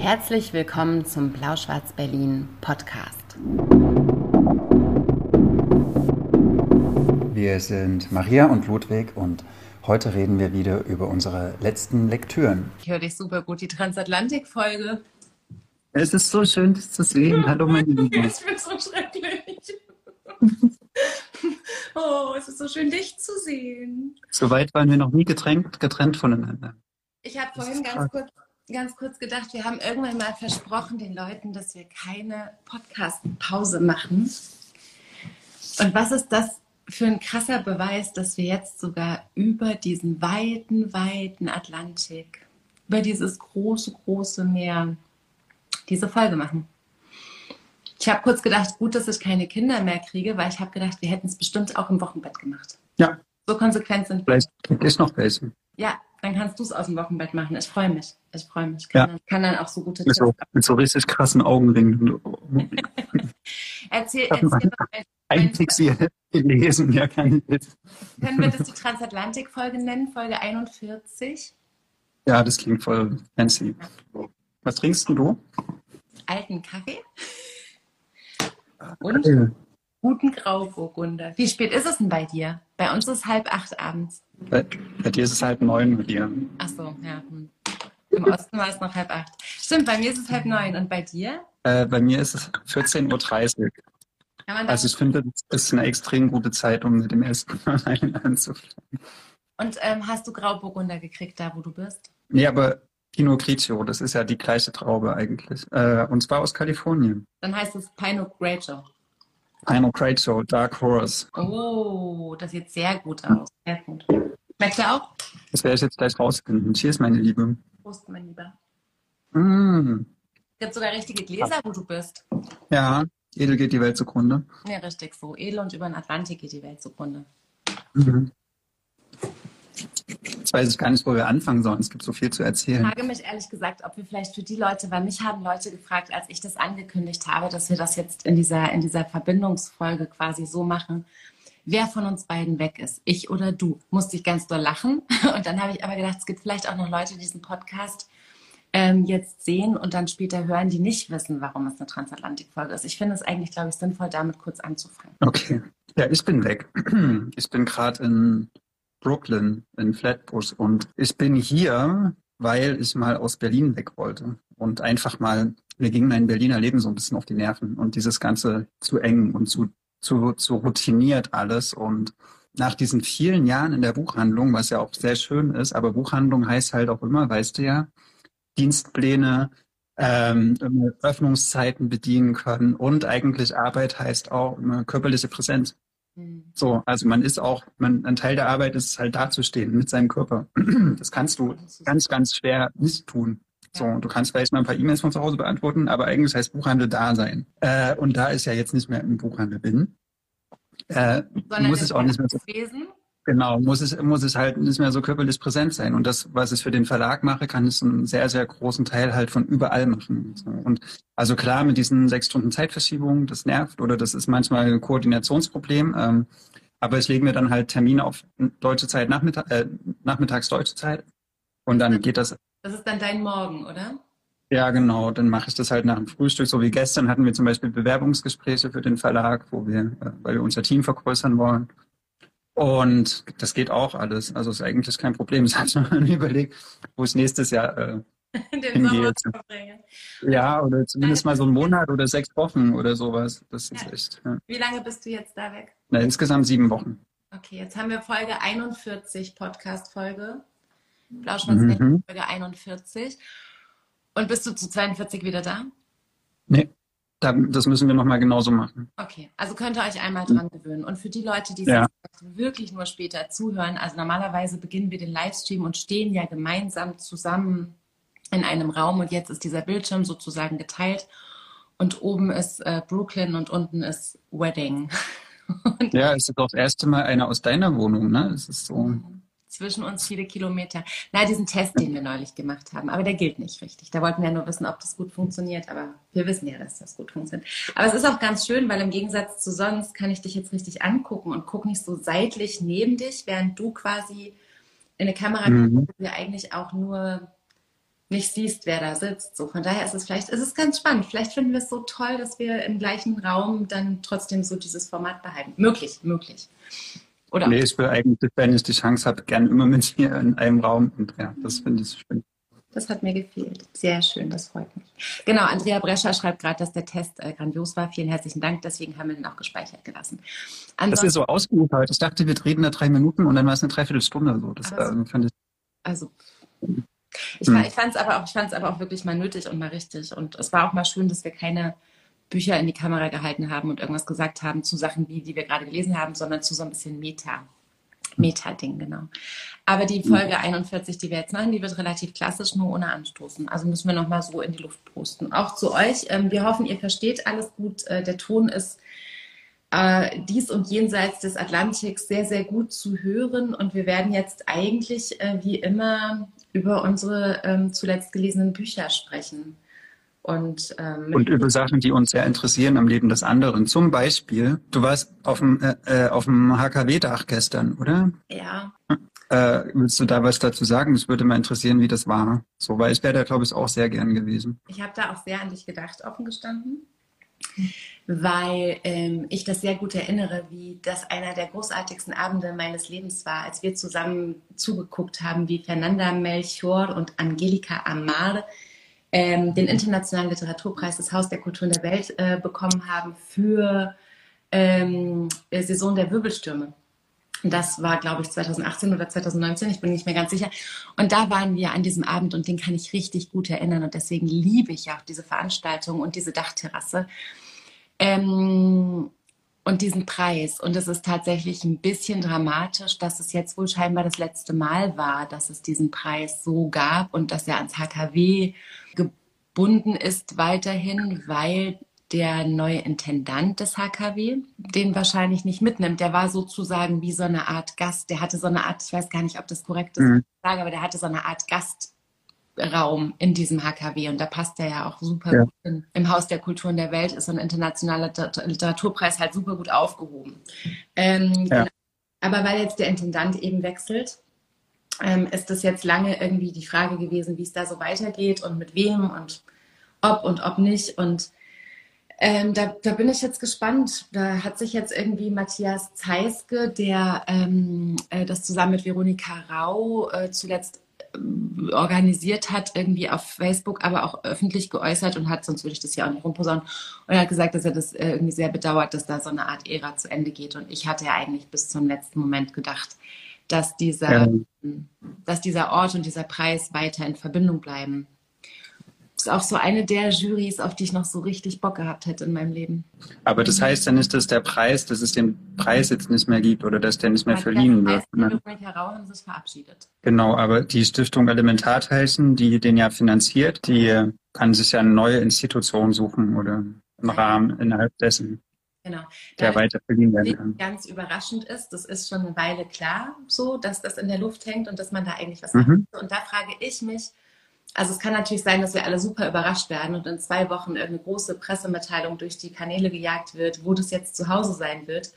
Herzlich willkommen zum Blau-Schwarz-Berlin Podcast. Wir sind Maria und Ludwig und heute reden wir wieder über unsere letzten Lektüren. Ich höre dich super gut, die Transatlantik-Folge. Es ist so schön, dich zu sehen. Hallo, meine Liebe. Ich bin so schrecklich. oh, es ist so schön, dich zu sehen. So weit waren wir noch nie getrennt, getrennt voneinander. Ich habe vorhin ganz kurz ganz kurz gedacht, wir haben irgendwann mal versprochen den Leuten, dass wir keine Podcast-Pause machen. Und was ist das für ein krasser Beweis, dass wir jetzt sogar über diesen weiten, weiten Atlantik, über dieses große, große Meer diese Folge machen? Ich habe kurz gedacht, gut, dass ich keine Kinder mehr kriege, weil ich habe gedacht, wir hätten es bestimmt auch im Wochenbett gemacht. Ja. So konsequent sind wir. Vielleicht ist noch welche. Ja, dann kannst du es aus dem Wochenbett machen. Ich freue mich. Ich freue mich. Kann, ja. dann, kann dann auch so gute mit so, mit so richtig krassen Augenringen. erzähl, erzähl mal. Einzig sie gelesen, ja, kann ich jetzt. Können wir das die Transatlantik-Folge nennen, Folge 41? Ja, das klingt voll fancy. Was trinkst du? Alten Kaffee. Und okay. guten Grauburgunder. Wie spät ist es denn bei dir? Bei uns ist es halb acht abends. Bei, bei dir ist es halb neun mit dir. Ach so, ja. Hm. Im Osten war es noch halb acht. Stimmt, bei mir ist es halb neun. Und bei dir? Äh, bei mir ist es 14.30 Uhr. Also ich finde, das ist eine extrem gute Zeit, um mit dem ersten Mal anzufangen. Und ähm, hast du Grauburgunder gekriegt, da wo du bist? Nee, aber Pinot Grigio, das ist ja die gleiche Traube eigentlich. Äh, und zwar aus Kalifornien. Dann heißt es Pinot Grigio. Pinot Grigio, Dark Horse. Oh, das sieht sehr gut aus. Sehr gut. Schmeckt er auch? Das werde ich jetzt gleich rausfinden. Cheers, meine Liebe. Prost, mein Lieber. Mm. Es gibt sogar richtige Gläser, wo du bist. Ja, edel geht die Welt zugrunde. Ja, richtig so. Edel und über den Atlantik geht die Welt zugrunde. Mhm. Jetzt weiß ich gar nicht, wo wir anfangen sollen. Es gibt so viel zu erzählen. Ich frage mich ehrlich gesagt, ob wir vielleicht für die Leute, weil mich haben Leute gefragt, als ich das angekündigt habe, dass wir das jetzt in dieser, in dieser Verbindungsfolge quasi so machen, wer von uns beiden weg ist, ich oder du, musste ich ganz doll lachen. Und dann habe ich aber gedacht, es gibt vielleicht auch noch Leute, die diesen Podcast ähm, jetzt sehen und dann später hören, die nicht wissen, warum es eine Transatlantikfolge ist. Ich finde es eigentlich, glaube ich, sinnvoll, damit kurz anzufangen. Okay. Ja, ich bin weg. Ich bin gerade in Brooklyn, in Flatbush und ich bin hier, weil ich mal aus Berlin weg wollte und einfach mal, mir ging mein Berliner Leben so ein bisschen auf die Nerven und dieses Ganze zu eng und zu zu, zu routiniert alles und nach diesen vielen Jahren in der Buchhandlung, was ja auch sehr schön ist, aber Buchhandlung heißt halt auch immer, weißt du ja, Dienstpläne, ähm, Öffnungszeiten bedienen können und eigentlich Arbeit heißt auch immer körperliche Präsenz. Mhm. So, also man ist auch, man, ein Teil der Arbeit ist halt dazustehen mit seinem Körper. Das kannst du ganz, ganz schwer nicht tun. So, du kannst vielleicht mal ein paar E-Mails von zu Hause beantworten, aber eigentlich heißt Buchhandel da sein. Äh, und da ich ja jetzt nicht mehr im Buchhandel bin, äh, muss ich auch nicht mehr so lesen. Genau, muss es, muss es halt nicht mehr so körperlich präsent sein. Und das, was ich für den Verlag mache, kann ich einen sehr, sehr großen Teil halt von überall machen. Und also klar, mit diesen sechs Stunden Zeitverschiebung, das nervt oder das ist manchmal ein Koordinationsproblem. Ähm, aber ich lege mir dann halt Termine auf deutsche Zeit, Nachmittag, äh, nachmittags deutsche Zeit. Und dann geht das das ist dann dein Morgen, oder? Ja, genau. Dann mache ich das halt nach dem Frühstück. So wie gestern hatten wir zum Beispiel Bewerbungsgespräche für den Verlag, wo wir, äh, weil wir unser Team vergrößern wollen. Und das geht auch alles. Also ist eigentlich kein Problem. Ich habe mir überlegt, wo ich nächstes Jahr äh, den hingehe. Ja, oder zumindest mal so einen Monat oder sechs Wochen oder sowas. Das ist ja. echt. Ja. Wie lange bist du jetzt da weg? Na, insgesamt sieben Wochen. Okay, jetzt haben wir Folge 41, Podcast-Folge. Blauschwanz mhm. Folge 41. Und bist du zu 42 wieder da? Nee, das müssen wir nochmal genauso machen. Okay, also könnt ihr euch einmal dran gewöhnen. Und für die Leute, die ja. wirklich nur später zuhören, also normalerweise beginnen wir den Livestream und stehen ja gemeinsam zusammen in einem Raum und jetzt ist dieser Bildschirm sozusagen geteilt und oben ist äh, Brooklyn und unten ist Wedding. ja, es ist das erste Mal einer aus deiner Wohnung, ne? Es ist so. Mhm zwischen uns viele Kilometer. Na, diesen Test, den wir neulich gemacht haben, aber der gilt nicht richtig. Da wollten wir ja nur wissen, ob das gut funktioniert, aber wir wissen ja, dass das gut funktioniert. Aber es ist auch ganz schön, weil im Gegensatz zu sonst kann ich dich jetzt richtig angucken und gucke nicht so seitlich neben dich, während du quasi in eine Kamera mhm. guckst, wir eigentlich auch nur nicht siehst, wer da sitzt. So von daher ist es vielleicht, ist es ganz spannend. Vielleicht finden wir es so toll, dass wir im gleichen Raum dann trotzdem so dieses Format behalten. Möglich, möglich. Oder? Nee, ich will eigentlich, wenn ich die Chance habe, gerne immer mit dir in einem Raum. Und ja, das finde ich schön. Das hat mir gefehlt. Sehr schön, das freut mich. Genau, Andrea Brescher schreibt gerade, dass der Test äh, grandios war. Vielen herzlichen Dank, deswegen haben wir den auch gespeichert gelassen. Ansonsten, das ist so ausgeufert. Ich dachte, wir reden da drei Minuten und dann war es eine Dreiviertelstunde. So. Das, äh, fand ich also ich, hm. ich fand es aber, auch, aber auch wirklich mal nötig und mal richtig. Und es war auch mal schön, dass wir keine Bücher in die Kamera gehalten haben und irgendwas gesagt haben zu Sachen, wie die wir gerade gelesen haben, sondern zu so ein bisschen Meta. Meta-Ding, genau. Aber die Folge 41, die wir jetzt machen, die wird relativ klassisch, nur ohne Anstoßen. Also müssen wir nochmal so in die Luft posten. Auch zu euch. Ähm, wir hoffen, ihr versteht alles gut. Äh, der Ton ist äh, dies und jenseits des Atlantiks sehr, sehr gut zu hören. Und wir werden jetzt eigentlich äh, wie immer über unsere ähm, zuletzt gelesenen Bücher sprechen. Und, ähm, und über Sachen, die uns sehr interessieren am Leben des anderen. Zum Beispiel, du warst auf dem, äh, äh auf dem HKW-Dach gestern, oder? Ja. Äh, willst du da was dazu sagen? Es würde mal interessieren, wie das war. So, weil ich wäre da, glaube ich, auch sehr gern gewesen. Ich habe da auch sehr an dich gedacht, offen gestanden weil ähm, ich das sehr gut erinnere, wie das einer der großartigsten Abende meines Lebens war, als wir zusammen zugeguckt haben, wie Fernanda Melchior und Angelika Amar ähm, den Internationalen Literaturpreis des Haus der Kulturen der Welt äh, bekommen haben für ähm, Saison der Wirbelstürme. Das war, glaube ich, 2018 oder 2019, ich bin nicht mehr ganz sicher. Und da waren wir an diesem Abend und den kann ich richtig gut erinnern. Und deswegen liebe ich auch diese Veranstaltung und diese Dachterrasse. Ähm, und diesen Preis. Und es ist tatsächlich ein bisschen dramatisch, dass es jetzt wohl scheinbar das letzte Mal war, dass es diesen Preis so gab und dass er ans HKW gebunden ist weiterhin, weil der neue Intendant des HKW den wahrscheinlich nicht mitnimmt. Der war sozusagen wie so eine Art Gast. Der hatte so eine Art, ich weiß gar nicht, ob das korrekt ist, mhm. sage, aber der hatte so eine Art Gastraum in diesem HKW und da passt er ja auch super ja. gut hin. Im Haus der Kulturen der Welt ist so ein internationaler Literaturpreis halt super gut aufgehoben. Ähm, ja. genau. Aber weil jetzt der Intendant eben wechselt, ähm, ist das jetzt lange irgendwie die Frage gewesen, wie es da so weitergeht und mit wem und ob und ob nicht. Und ähm, da, da, bin ich jetzt gespannt. Da hat sich jetzt irgendwie Matthias Zeiske, der ähm, äh, das zusammen mit Veronika Rau äh, zuletzt organisiert hat, irgendwie auf Facebook, aber auch öffentlich geäußert und hat, sonst würde ich das ja auch nicht rumposaunen, und er hat gesagt, dass er das äh, irgendwie sehr bedauert, dass da so eine Art Ära zu Ende geht. Und ich hatte ja eigentlich bis zum letzten Moment gedacht, dass dieser, ja. dass dieser Ort und dieser Preis weiter in Verbindung bleiben ist auch so eine der Jurys, auf die ich noch so richtig Bock gehabt hätte in meinem Leben. Aber das heißt dann ist das der Preis, dass es den Preis jetzt nicht mehr gibt oder dass der nicht mehr ja, verliehen wird. Ne? Haben sich verabschiedet. Genau, aber die Stiftung Elementarteilchen, die den ja finanziert, die kann sich ja eine neue Institution suchen oder ja. Rahmen innerhalb dessen. Genau. Der weiter verliehen werden kann. Ganz überraschend ist, das ist schon eine Weile klar so, dass das in der Luft hängt und dass man da eigentlich was mhm. hat. Und da frage ich mich, also es kann natürlich sein, dass wir alle super überrascht werden und in zwei Wochen irgendeine große Pressemitteilung durch die Kanäle gejagt wird, wo das jetzt zu Hause sein wird.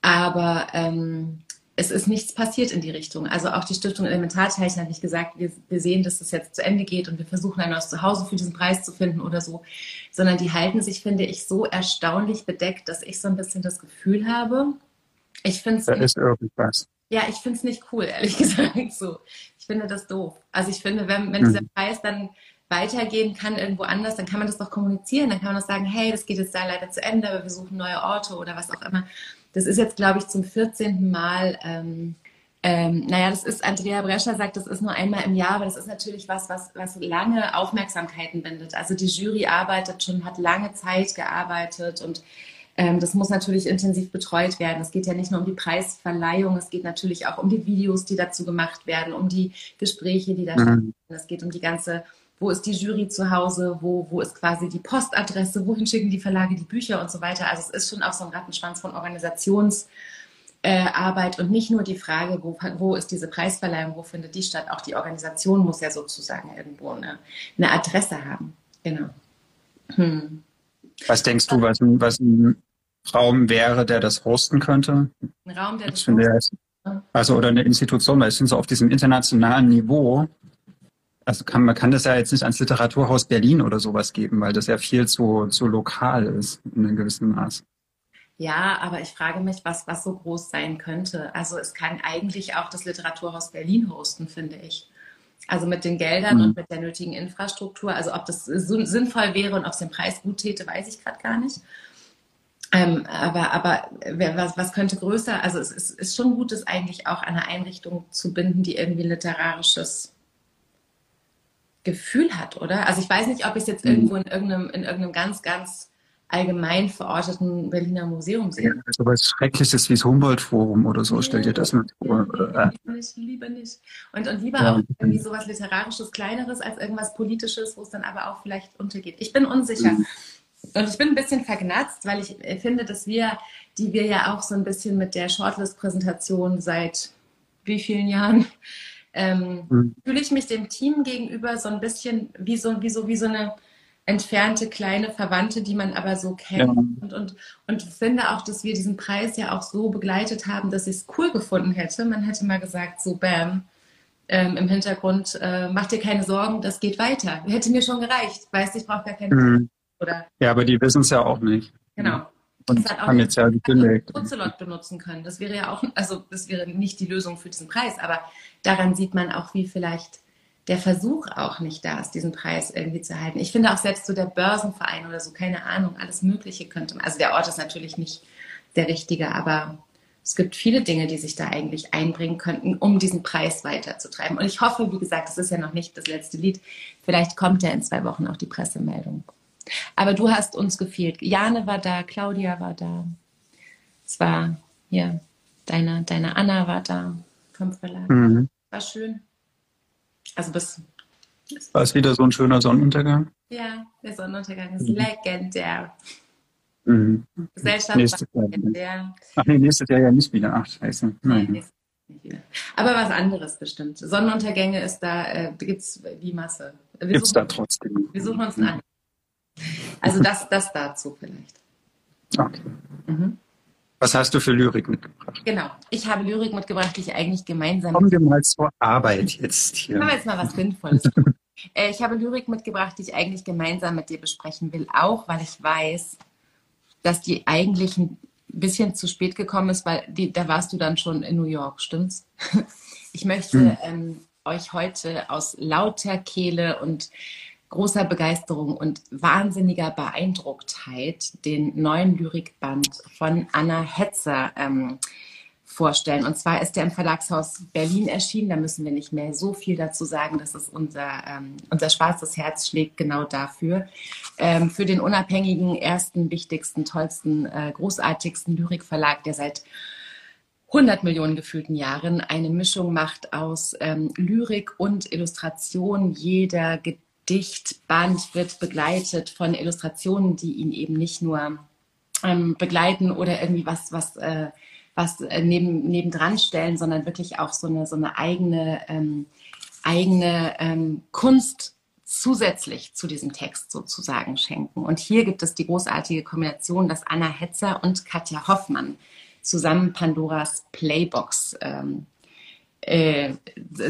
Aber ähm, es ist nichts passiert in die Richtung. Also auch die Stiftung Elementarteilchen hat nicht gesagt, wir, wir sehen, dass das jetzt zu Ende geht und wir versuchen ein neues Zuhause für diesen Preis zu finden oder so, sondern die halten sich, finde ich, so erstaunlich bedeckt, dass ich so ein bisschen das Gefühl habe, ich finde es. Da ist irgendwas. Ja, ich finde es nicht cool, ehrlich gesagt. So. Ich finde das doof. Also ich finde, wenn, wenn dieser mhm. Preis dann weitergehen kann irgendwo anders, dann kann man das doch kommunizieren. Dann kann man doch sagen, hey, das geht jetzt da leider zu Ende, aber wir suchen neue Orte oder was auch immer. Das ist jetzt, glaube ich, zum 14. Mal. Ähm, ähm, naja, das ist, Andrea Brescher sagt, das ist nur einmal im Jahr, aber das ist natürlich was, was, was lange Aufmerksamkeiten bindet. Also die Jury arbeitet schon, hat lange Zeit gearbeitet und ähm, das muss natürlich intensiv betreut werden. Es geht ja nicht nur um die Preisverleihung, es geht natürlich auch um die Videos, die dazu gemacht werden, um die Gespräche, die da mhm. stattfinden. Es geht um die ganze, wo ist die Jury zu Hause, wo, wo ist quasi die Postadresse, wohin schicken die Verlage die Bücher und so weiter. Also es ist schon auch so ein Rattenschwanz von Organisationsarbeit äh, und nicht nur die Frage, wo, wo ist diese Preisverleihung, wo findet die statt. Auch die Organisation muss ja sozusagen irgendwo eine, eine Adresse haben. Genau. Hm. Was denkst du, was, was ein Raum wäre, der das hosten könnte? Ein Raum, der das hosten könnte? Also, oder eine Institution, weil es sind so auf diesem internationalen Niveau, also kann, man kann das ja jetzt nicht ans Literaturhaus Berlin oder sowas geben, weil das ja viel zu, zu lokal ist in einem gewissen Maß. Ja, aber ich frage mich, was, was so groß sein könnte. Also es kann eigentlich auch das Literaturhaus Berlin hosten, finde ich. Also mit den Geldern mhm. und mit der nötigen Infrastruktur. Also ob das sinnvoll wäre und ob es den Preis gut täte, weiß ich gerade gar nicht. Ähm, aber aber was, was könnte größer? Also es ist, ist schon gut, es eigentlich auch an eine Einrichtung zu binden, die irgendwie literarisches Gefühl hat, oder? Also ich weiß nicht, ob ich es jetzt mhm. irgendwo in irgendeinem, in irgendeinem ganz, ganz allgemein verorteten Berliner Museum sehe. Ja, so was Schreckliches wie das Humboldt-Forum oder so, stell dir das mal vor. Lieber nicht, lieber nicht. Und, und lieber ja. auch irgendwie sowas Literarisches, Kleineres als irgendwas Politisches, wo es dann aber auch vielleicht untergeht. Ich bin unsicher. Mhm. Und ich bin ein bisschen vergnatzt, weil ich finde, dass wir, die wir ja auch so ein bisschen mit der Shortlist-Präsentation seit wie vielen Jahren, ähm, mhm. fühle ich mich dem Team gegenüber so ein bisschen wie so, wie so, wie so eine entfernte kleine Verwandte, die man aber so kennt. Ja. Und, und, und finde auch, dass wir diesen Preis ja auch so begleitet haben, dass ich es cool gefunden hätte. Man hätte mal gesagt, so bam, ähm, im Hintergrund, äh, mach dir keine Sorgen, das geht weiter. Hätte mir schon gereicht. Weißt du, ich brauche gar keine mhm. Oder ja, aber die wissen es ja auch nicht. Genau. Und das haben jetzt ja gekündigt. Ocelot benutzen können. Das wäre ja auch, also das wäre nicht die Lösung für diesen Preis, aber daran sieht man auch, wie vielleicht der Versuch auch nicht da ist, diesen Preis irgendwie zu halten. Ich finde auch selbst so der Börsenverein oder so, keine Ahnung, alles Mögliche könnte man. Also der Ort ist natürlich nicht der richtige, aber es gibt viele Dinge, die sich da eigentlich einbringen könnten, um diesen Preis weiterzutreiben. Und ich hoffe, wie gesagt, es ist ja noch nicht das letzte Lied. Vielleicht kommt ja in zwei Wochen auch die Pressemeldung. Aber du hast uns gefehlt. Jane war da, Claudia war da. Es war hier, deine, deine Anna war da vom Verlag. Mhm. War schön. Also bis. War es wieder so ein schöner Sonnenuntergang? Ja, der Sonnenuntergang ist mhm. legendär. Mhm. Gesellschaft nächstes war legendär. Ach nee, nächstes Jahr ja nicht wieder. Ach, scheiße. Nein. Nee, Aber was anderes bestimmt. Sonnenuntergänge ist da, äh, gibt es die Masse. Gibt es da trotzdem. Wir suchen uns einen also das, das dazu vielleicht. Okay. Mhm. Was hast du für Lyrik mitgebracht? Genau, ich habe Lyrik mitgebracht, die ich eigentlich gemeinsam. Kommen wir mal zur Arbeit jetzt hier. Machen wir jetzt mal was Sinnvolles. Äh, ich habe Lyrik mitgebracht, die ich eigentlich gemeinsam mit dir besprechen will, auch weil ich weiß, dass die eigentlich ein bisschen zu spät gekommen ist, weil die, da warst du dann schon in New York, stimmt's? Ich möchte hm. ähm, euch heute aus lauter Kehle und großer Begeisterung und wahnsinniger Beeindrucktheit den neuen Lyrikband von Anna Hetzer ähm, vorstellen. Und zwar ist der im Verlagshaus Berlin erschienen. Da müssen wir nicht mehr so viel dazu sagen. Das ist unser, ähm, unser schwarzes Herz schlägt genau dafür. Ähm, für den unabhängigen, ersten, wichtigsten, tollsten, äh, großartigsten Lyrikverlag, der seit 100 Millionen gefühlten Jahren eine Mischung macht aus ähm, Lyrik und Illustration. Jeder Gedichtband wird begleitet von Illustrationen, die ihn eben nicht nur ähm, begleiten oder irgendwie was, was, äh, was äh, neben, nebendran stellen, sondern wirklich auch so eine, so eine eigene, ähm, eigene ähm, Kunst zusätzlich zu diesem Text sozusagen schenken. Und hier gibt es die großartige Kombination, dass Anna Hetzer und Katja Hoffmann zusammen Pandoras Playbox ähm, äh,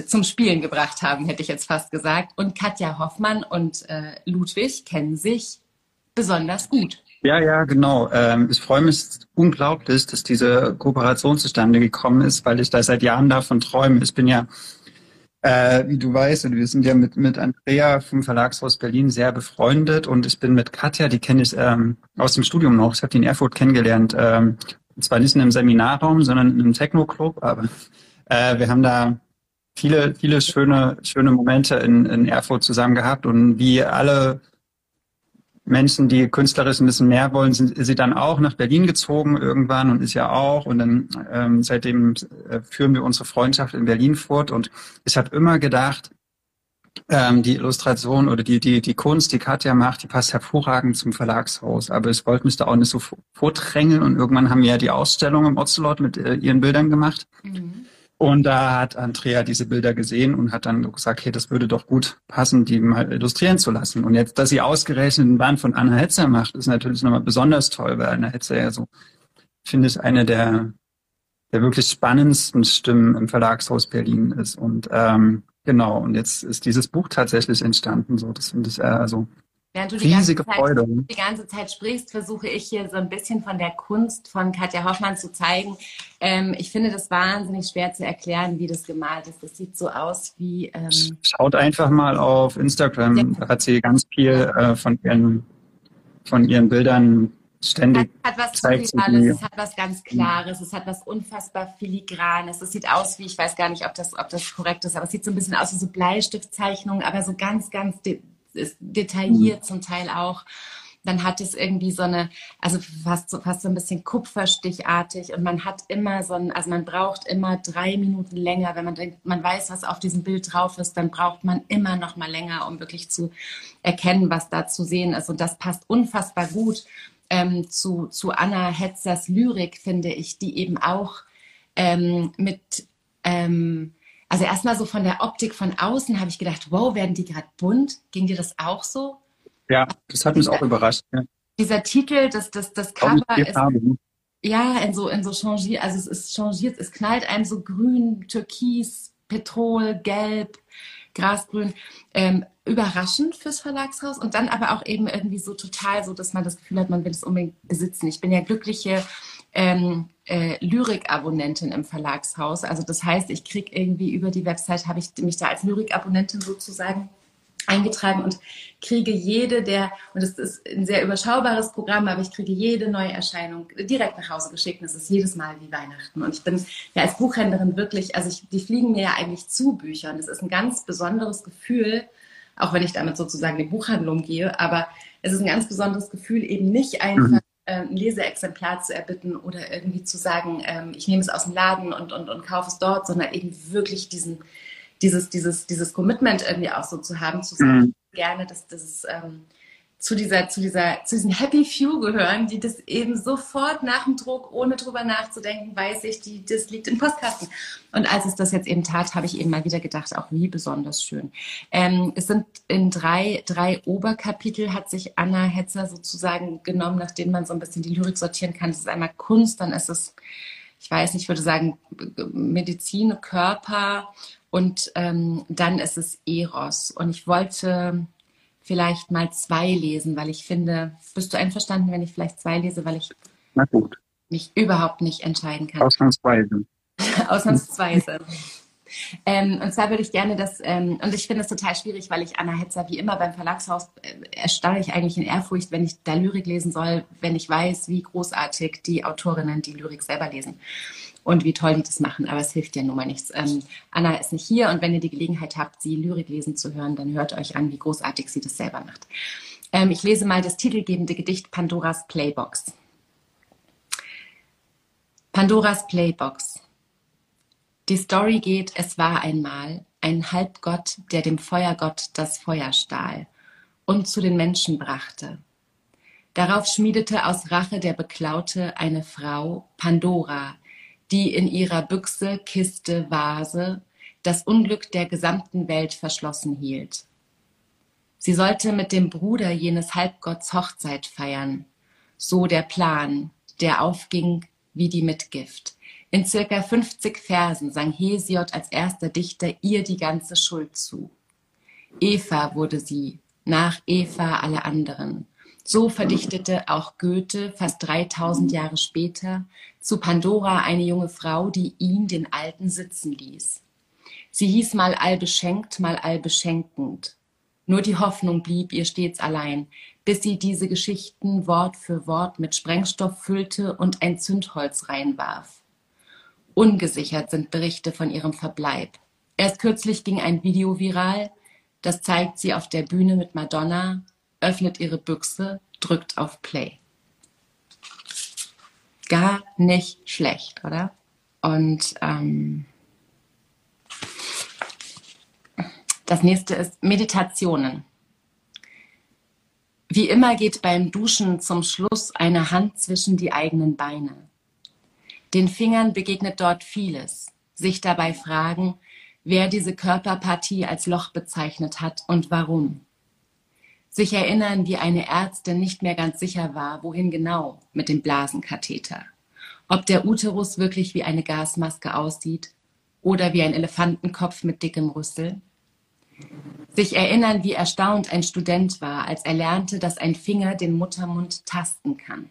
zum Spielen gebracht haben, hätte ich jetzt fast gesagt. Und Katja Hoffmann und äh, Ludwig kennen sich besonders gut. Ja, ja, genau. Ähm, ich freue mich unglaublich, dass diese Kooperation zustande gekommen ist, weil ich da seit Jahren davon träume. Ich bin ja, äh, wie du weißt, und wir sind ja mit, mit Andrea vom Verlagshaus Berlin sehr befreundet und ich bin mit Katja, die kenne ich ähm, aus dem Studium noch. Ich habe die in Erfurt kennengelernt. Ähm, und zwar nicht in einem Seminarraum, sondern in einem Techno-Club, aber äh, wir haben da viele, viele schöne, schöne Momente in, in Erfurt zusammen gehabt und wie alle Menschen, die künstlerisch ein bisschen mehr wollen, sind sie dann auch nach Berlin gezogen irgendwann und ist ja auch. Und dann ähm, seitdem äh, führen wir unsere Freundschaft in Berlin fort. Und ich habe immer gedacht, ähm, die Illustration oder die, die, die Kunst, die Katja macht, die passt hervorragend zum Verlagshaus. Aber ich wollte mich da auch nicht so vordrängeln. Und irgendwann haben wir ja die Ausstellung im Ocelot mit äh, ihren Bildern gemacht. Mhm. Und da hat Andrea diese Bilder gesehen und hat dann gesagt, hey, das würde doch gut passen, die mal illustrieren zu lassen. Und jetzt, dass sie ausgerechnet einen Band von Anna Hetzer macht, ist natürlich nochmal besonders toll, weil Anna Hetzer ja so, finde ich, eine der, der wirklich spannendsten Stimmen im Verlagshaus Berlin ist. Und ähm, Genau, und jetzt ist dieses Buch tatsächlich entstanden. So, das finde ich äh, also Während du die riesige ganze. Zeit, die ganze Zeit sprichst, versuche ich hier so ein bisschen von der Kunst von Katja Hoffmann zu zeigen. Ähm, ich finde das wahnsinnig schwer zu erklären, wie das gemalt ist. Das sieht so aus wie. Ähm, Schaut einfach mal auf Instagram. Ja. Da hat sie ganz viel äh, von ihren von ihren Bildern ständig. hat was zeigt es hat was ganz Klares, es hat was unfassbar Filigranes. Es sieht aus wie, ich weiß gar nicht, ob das, ob das korrekt ist, aber es sieht so ein bisschen aus wie so Bleistiftzeichnungen, aber so ganz, ganz de ist detailliert Mhm. zum Teil auch. Dann hat es irgendwie so eine, also fast so, fast so ein bisschen Kupferstichartig und man hat immer so ein, also man braucht immer drei Minuten länger, wenn man denkt, man weiß, was auf diesem Bild drauf ist, dann braucht man immer noch mal länger, um wirklich zu erkennen, was da zu sehen ist. Und das passt unfassbar gut ähm, zu, zu Anna Hetzers Lyrik, finde ich, die eben auch ähm, mit, ähm, also erstmal so von der Optik von außen habe ich gedacht, wow, werden die gerade bunt? Ging dir das auch so? Ja, das hat mich auch überrascht. Ja. Dieser Titel, das, das, das Cover ist Farben. ja, in so, in so changiert, also es ist changiert, es knallt einem so grün, türkis, Petrol, gelb, grasgrün, ähm, überraschend fürs Verlagshaus und dann aber auch eben irgendwie so total so, dass man das Gefühl hat, man will es unbedingt besitzen. Ich bin ja glückliche ähm, äh, Lyrik-Abonnentin im Verlagshaus. Also das heißt, ich kriege irgendwie über die Website, habe ich mich da als Lyrik-Abonnentin sozusagen eingetragen und kriege jede der, und es ist ein sehr überschaubares Programm, aber ich kriege jede neue Erscheinung direkt nach Hause geschickt. Und es ist jedes Mal wie Weihnachten. Und ich bin ja als Buchhändlerin wirklich, also ich, die fliegen mir ja eigentlich zu Büchern. Das ist ein ganz besonderes Gefühl, auch wenn ich damit sozusagen in die Buchhandlung gehe, aber es ist ein ganz besonderes Gefühl, eben nicht einfach Mhm. Ein Leseexemplar zu erbitten oder irgendwie zu sagen, ähm, ich nehme es aus dem Laden und, und, und kaufe es dort, sondern eben wirklich diesen, dieses, dieses, dieses Commitment irgendwie auch so zu haben, zu sagen, Mhm. gerne, dass das ähm, zu dieser, zu dieser, zu diesen Happy Few gehören, die das eben sofort nach dem Druck, ohne drüber nachzudenken, weiß ich, die, das liegt im Postkasten. Und als es das jetzt eben tat, habe ich eben mal wieder gedacht, auch wie besonders schön. Ähm, es sind in drei, drei Oberkapitel hat sich Anna Hetzer sozusagen genommen, nach denen man so ein bisschen die Lyrik sortieren kann. Das ist einmal Kunst, dann ist es, ich weiß nicht, ich würde sagen Medizin, Körper und ähm, dann ist es Eros. Und ich wollte vielleicht mal zwei lesen, weil ich finde, bist du einverstanden, wenn ich vielleicht zwei lese, weil ich mich überhaupt nicht entscheiden kann. ausnahmsweise. Ausnahmsweise. Ähm, und zwar würde ich gerne das, ähm, und ich finde es total schwierig, weil ich Anna Hetzer wie immer beim Verlagshaus äh, erstarre ich eigentlich in Ehrfurcht, wenn ich da Lyrik lesen soll, wenn ich weiß, wie großartig die Autorinnen die Lyrik selber lesen und wie toll die das machen. Aber es hilft ja nun mal nichts. Ähm, Anna ist nicht hier und wenn ihr die Gelegenheit habt, sie Lyrik lesen zu hören, dann hört euch an, wie großartig sie das selber macht. Ähm, ich lese mal das titelgebende Gedicht Pandoras Playbox. Pandoras Playbox. Die Story geht, es war einmal ein Halbgott, der dem Feuergott das Feuer stahl und zu den Menschen brachte. Darauf schmiedete aus Rache der Beklaute eine Frau, Pandora, die in ihrer Büchse, Kiste, Vase das Unglück der gesamten Welt verschlossen hielt. Sie sollte mit dem Bruder jenes Halbgotts Hochzeit feiern, so der Plan, der aufging wie die Mitgift. In circa 50 Versen sang Hesiod als erster Dichter ihr die ganze Schuld zu. Eva wurde sie, nach Eva alle anderen. So verdichtete auch Goethe fast 3000 Jahre später zu Pandora eine junge Frau, die ihn den Alten sitzen ließ. Sie hieß mal allbeschenkt, mal allbeschenkend. Nur die Hoffnung blieb ihr stets allein, bis sie diese Geschichten Wort für Wort mit Sprengstoff füllte und ein Zündholz reinwarf. Ungesichert sind Berichte von ihrem Verbleib. Erst kürzlich ging ein Video viral, das zeigt sie auf der Bühne mit Madonna, öffnet ihre Büchse, drückt auf Play. Gar nicht schlecht, oder? Und ähm, das nächste ist Meditationen. Wie immer geht beim Duschen zum Schluss eine Hand zwischen die eigenen Beine. Den Fingern begegnet dort vieles. Sich dabei fragen, wer diese Körperpartie als Loch bezeichnet hat und warum. Sich erinnern, wie eine Ärztin nicht mehr ganz sicher war, wohin genau mit dem Blasenkatheter. Ob der Uterus wirklich wie eine Gasmaske aussieht oder wie ein Elefantenkopf mit dickem Rüssel. Sich erinnern, wie erstaunt ein Student war, als er lernte, dass ein Finger den Muttermund tasten kann.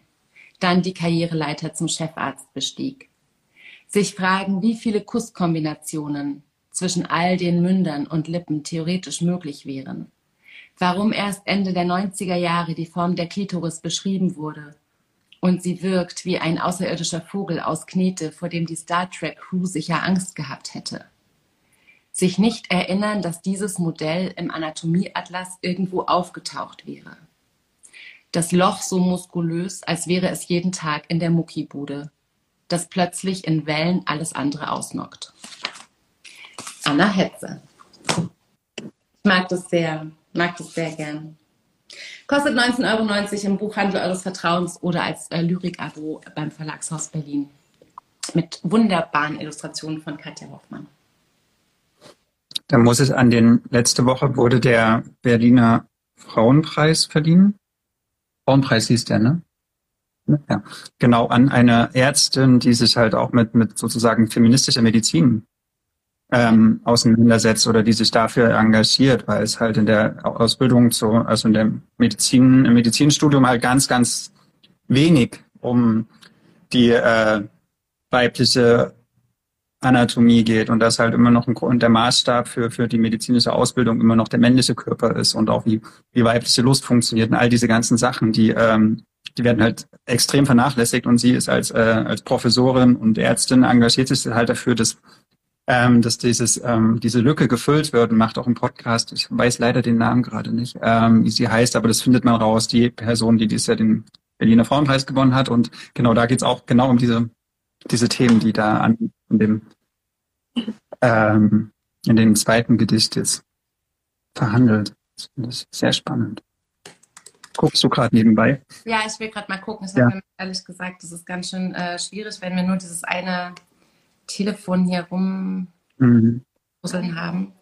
Dann die Karriereleiter zum Chefarzt bestieg. Sich fragen, wie viele Kusskombinationen zwischen all den Mündern und Lippen theoretisch möglich wären. Warum erst Ende der 90er Jahre die Form der Klitoris beschrieben wurde und sie wirkt wie ein außerirdischer Vogel aus Knete, vor dem die Star Trek Crew sicher Angst gehabt hätte sich nicht erinnern, dass dieses Modell im Anatomieatlas irgendwo aufgetaucht wäre. Das Loch so muskulös, als wäre es jeden Tag in der Muckibude, das plötzlich in Wellen alles andere ausnockt. Anna Hetze. Ich mag das sehr, mag das sehr gern. Kostet 19,90 Euro im Buchhandel eures Vertrauens oder als äh, Lyrik-Abo beim Verlagshaus Berlin. Mit wunderbaren Illustrationen von Katja Hoffmann. Da muss es an den, letzte Woche wurde der Berliner Frauenpreis verliehen. Frauenpreis hieß der, ne? Ja, genau, an eine Ärztin, die sich halt auch mit, mit sozusagen feministischer Medizin ähm, auseinandersetzt oder die sich dafür engagiert, weil es halt in der Ausbildung zu, also in der Medizin, im Medizinstudium halt ganz, ganz wenig um die äh, weibliche Anatomie geht und das halt immer noch ein, der Maßstab für, für die medizinische Ausbildung immer noch der männliche Körper ist und auch wie, wie weibliche Lust funktioniert und all diese ganzen Sachen, die, ähm, die werden halt extrem vernachlässigt und sie ist als, äh, als Professorin und Ärztin engagiert sich halt dafür, dass, ähm, dass dieses, ähm, diese Lücke gefüllt wird und macht auch einen Podcast. Ich weiß leider den Namen gerade nicht, ähm, wie sie heißt, aber das findet man raus, die Person, die dieses Jahr den Berliner Frauenpreis gewonnen hat und genau da geht's auch genau um diese diese Themen, die da an in dem ähm, in dem zweiten Gedicht jetzt verhandelt. Das finde ich sehr spannend. Guckst du gerade nebenbei? Ja, ich will gerade mal gucken. Ich Ja. habe mir ehrlich gesagt, das ist ganz schön äh, schwierig, wenn wir nur dieses eine Telefon hier rumrusseln Mhm. haben.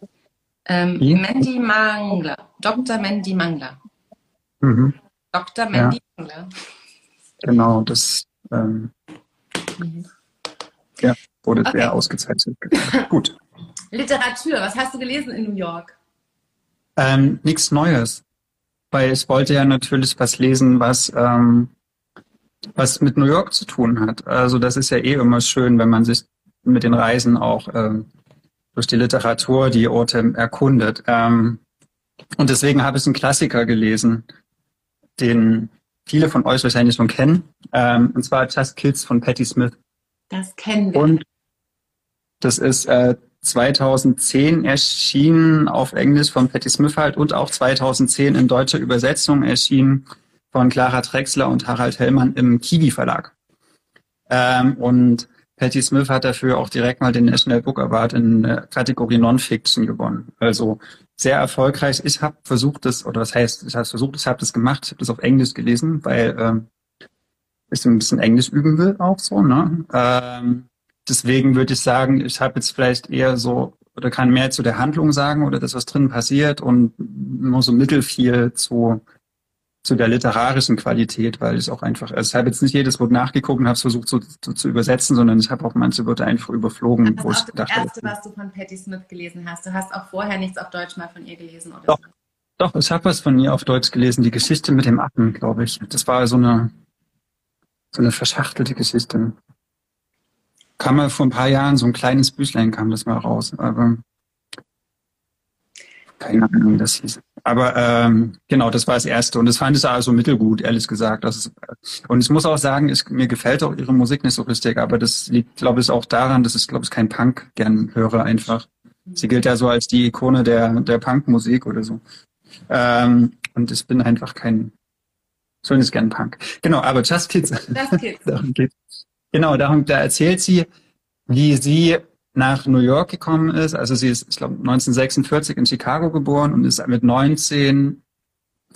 Ähm? Mandy Mangler. Dr. Mandy Mangler. Mhm. Dr. Mandy Mangler. Genau, das ähm, Mhm. wurde Okay. sehr ausgezeichnet. Gut. Literatur, was hast du gelesen in New York? Ähm, nichts Neues. Weil ich wollte ja natürlich was lesen, was, ähm, was mit New York zu tun hat. Also das ist ja eh immer schön, wenn man sich mit den Reisen auch ähm, durch die Literatur die Orte erkundet. Ähm, und deswegen habe ich einen Klassiker gelesen, den viele von euch wahrscheinlich schon kennen. Ähm, und zwar Just Kids von Patti Smith. Das kennen wir. Und das ist äh, 2010 erschienen auf Englisch von Patti Smith halt und auch 2010 in deutscher Übersetzung erschienen von Clara Drexler und Harald Hellmann im Kiwi Verlag. Ähm, und Patti Smith hat dafür auch direkt mal den National Book Award in der Kategorie Non-Fiction gewonnen. Also sehr erfolgreich. Ich habe versucht, das, oder was heißt, ich habe versucht, ich habe das gemacht, ich habe das auf Englisch gelesen, weil ähm, ich ein bisschen Englisch üben will auch so. Ne? Ähm, deswegen würde ich sagen, ich habe jetzt vielleicht eher so oder kann mehr zu der Handlung sagen oder das, was drin passiert und nur so mittelfiel zu zu der literarischen Qualität, weil ich auch einfach, also ich habe jetzt nicht jedes Wort nachgeguckt und habe es versucht so, zu, zu übersetzen, sondern ich habe auch manche Wörter einfach überflogen, Das wo ist ich auch das Erste, was du von Patti Smith gelesen hast. Du hast auch vorher nichts auf Deutsch mal von ihr gelesen, oder? Doch. Doch, ich habe was von ihr auf Deutsch gelesen, die Geschichte mit dem Affen, glaube ich. Das war so eine so eine verschachtelte Geschichte. Kam mal vor ein paar Jahren, so ein kleines Büchlein kam das mal raus, aber keine Ahnung, wie das hieß. Aber ähm, genau, das war das Erste und das fand ich also mittelgut, ehrlich gesagt. Ist, und ich muss auch sagen, ich, mir gefällt auch ihre Musik nicht so richtig, aber das liegt, glaube ich, auch daran, dass ich, glaube ich, kein Punk gern höre einfach. Sie gilt ja so als die Ikone der, der Punkmusik oder so. Ähm, und ich bin einfach kein, so nicht gern Punk. Genau, aber Just Kids. Das Kids. darum geht. Genau, darum, da erzählt sie, wie sie nach New York gekommen ist. Also sie ist, ich glaube, 1946 in Chicago geboren und ist mit 19,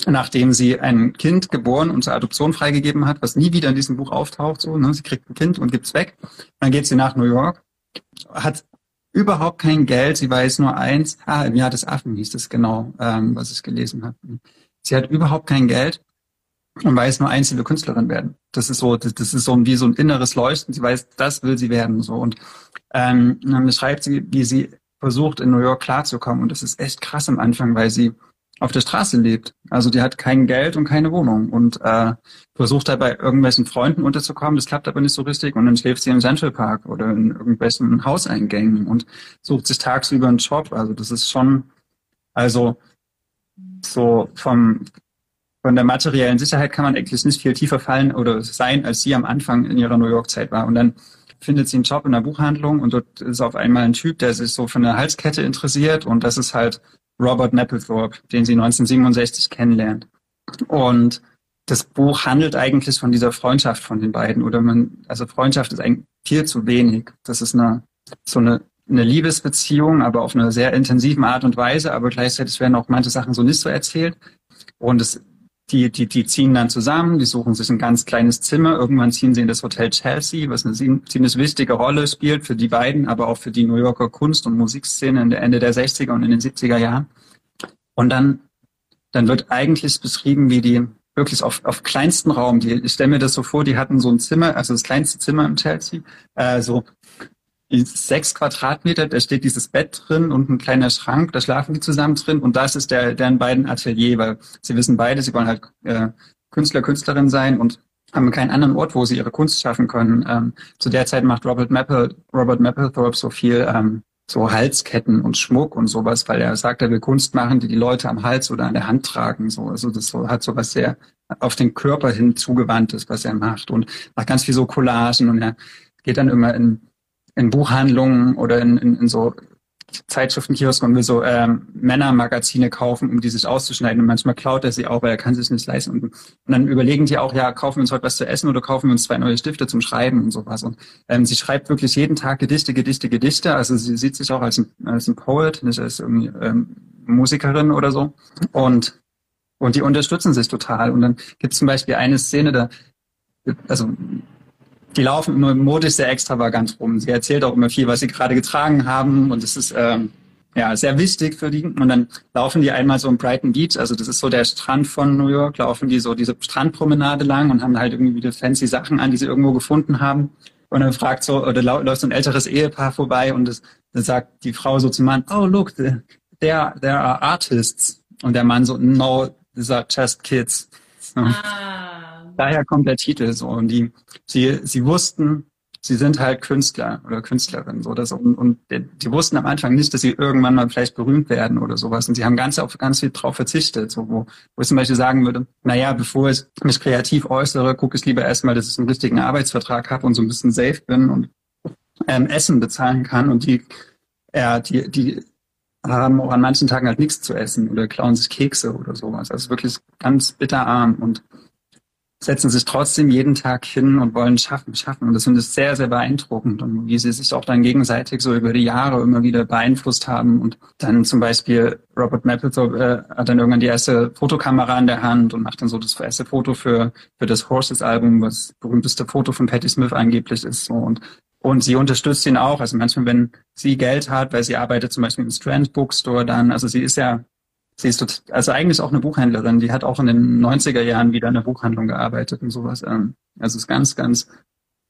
nachdem sie ein Kind geboren und zur Adoption freigegeben hat, was nie wieder in diesem Buch auftaucht, so, ne? Sie kriegt ein Kind und gibt's weg. Dann geht sie nach New York, hat überhaupt kein Geld. Sie weiß nur eins. Ah, im Jahr des Affen hieß es genau, ähm, was ich gelesen habe. Sie hat überhaupt kein Geld und weiß nur will Künstlerin werden. Das ist so, das, das ist so wie so ein inneres Leuchten. Sie weiß, das will sie werden, so. Und ähm, dann beschreibt sie, wie sie versucht, in New York klarzukommen. Und das ist echt krass am Anfang, weil sie auf der Straße lebt. Also die hat kein Geld und keine Wohnung und äh, versucht da bei irgendwelchen Freunden unterzukommen. Das klappt aber nicht so richtig und dann schläft sie im Central Park oder in irgendwelchen Hauseingängen und sucht sich tagsüber einen Job. Also das ist schon, also so vom von der materiellen Sicherheit kann man eigentlich nicht viel tiefer fallen oder sein, als sie am Anfang in ihrer New York-Zeit war. Und dann findet sie einen Job in der Buchhandlung und dort ist auf einmal ein Typ, der sich so für eine Halskette interessiert und das ist halt Robert Mapplethorpe, den sie 1967 kennenlernt. Und das Buch handelt eigentlich von dieser Freundschaft von den beiden oder man, also Freundschaft ist eigentlich viel zu wenig. Das ist eine, so eine, eine Liebesbeziehung, aber auf eine sehr intensiven Art und Weise, aber gleichzeitig werden auch manche Sachen so nicht so erzählt. Und es die, die, die ziehen dann zusammen, die suchen sich ein ganz kleines Zimmer. Irgendwann ziehen sie in das Hotel Chelsea, was eine ziemlich wichtige Rolle spielt für die beiden, aber auch für die New Yorker Kunst- und Musikszene in der Ende der 60er und in den 70er Jahren. Und dann, dann wird eigentlich beschrieben, wie die wirklich auf, auf kleinsten Raum, die, ich stelle mir das so vor, die hatten so ein Zimmer, also das kleinste Zimmer im Chelsea, äh, so sechs Quadratmeter, da steht dieses Bett drin und ein kleiner Schrank, da schlafen die zusammen drin und das ist der, deren beiden Atelier, weil sie wissen beide, sie wollen halt äh, Künstler, Künstlerin sein und haben keinen anderen Ort, wo sie ihre Kunst schaffen können. Ähm, zu der Zeit macht Robert Mapple, Robert Mapplethorpe so viel ähm, so Halsketten und Schmuck und sowas, weil er sagt, er will Kunst machen, die die Leute am Hals oder an der Hand tragen. So, also das so, hat so was sehr auf den Körper hin zugewandtes, was er macht und macht ganz viel so Collagen und er geht dann immer in in Buchhandlungen oder in, in, in so Zeitschriftenkiosken und will so ähm, Männermagazine kaufen, um die sich auszuschneiden. Und manchmal klaut er sie auch, weil er kann sich nicht leisten. Und, und dann überlegen die auch, ja, kaufen wir uns heute was zu essen oder kaufen wir uns zwei neue Stifte zum Schreiben und sowas. Und ähm, sie schreibt wirklich jeden Tag Gedichte, Gedichte, Gedichte. Also sie sieht sich auch als ein, als ein Poet, nicht als irgendwie ähm, Musikerin oder so. Und und die unterstützen sich total. Und dann gibt es zum Beispiel eine Szene, da also die laufen immer modisch sehr extravagant rum. Sie erzählt auch immer viel, was sie gerade getragen haben und es ist ähm, ja sehr wichtig für die. Und dann laufen die einmal so im Brighton Beach, also das ist so der Strand von New York, laufen die so diese Strandpromenade lang und haben halt irgendwie wieder fancy Sachen an, die sie irgendwo gefunden haben. Und dann fragt so, oder läuft so ein älteres Ehepaar vorbei und das, dann sagt die Frau so zum Mann, oh look, there, there are artists. Und der Mann so, no, these are just kids. So. Ah daher kommt der Titel so. Und die, sie, sie wussten, sie sind halt Künstler oder Künstlerin. So, das, und, und die wussten am Anfang nicht, dass sie irgendwann mal vielleicht berühmt werden oder sowas. Und sie haben ganz auf ganz viel drauf verzichtet. So, wo, wo ich zum Beispiel sagen würde, naja, bevor ich mich kreativ äußere, gucke ich lieber erstmal, dass ich einen richtigen Arbeitsvertrag habe und so ein bisschen safe bin und ähm, Essen bezahlen kann. Und die, ja, die, die haben auch an manchen Tagen halt nichts zu essen oder klauen sich Kekse oder sowas. Also wirklich ganz bitterarm und setzen sich trotzdem jeden Tag hin und wollen schaffen, schaffen. Und das finde ich sehr, sehr beeindruckend. Und wie sie sich auch dann gegenseitig so über die Jahre immer wieder beeinflusst haben. Und dann zum Beispiel Robert Mapplethorpe äh, hat dann irgendwann die erste Fotokamera in der Hand und macht dann so das erste Foto für, für das Horses-Album, was berühmteste Foto von Patti Smith angeblich ist. Und und sie unterstützt ihn auch. Also manchmal, wenn sie Geld hat, weil sie arbeitet zum Beispiel im Strand Bookstore dann. Also sie ist ja Sie ist also eigentlich auch eine Buchhändlerin, die hat auch in den 90er Jahren wieder in der Buchhandlung gearbeitet und sowas. Ähm, also ist ganz, ganz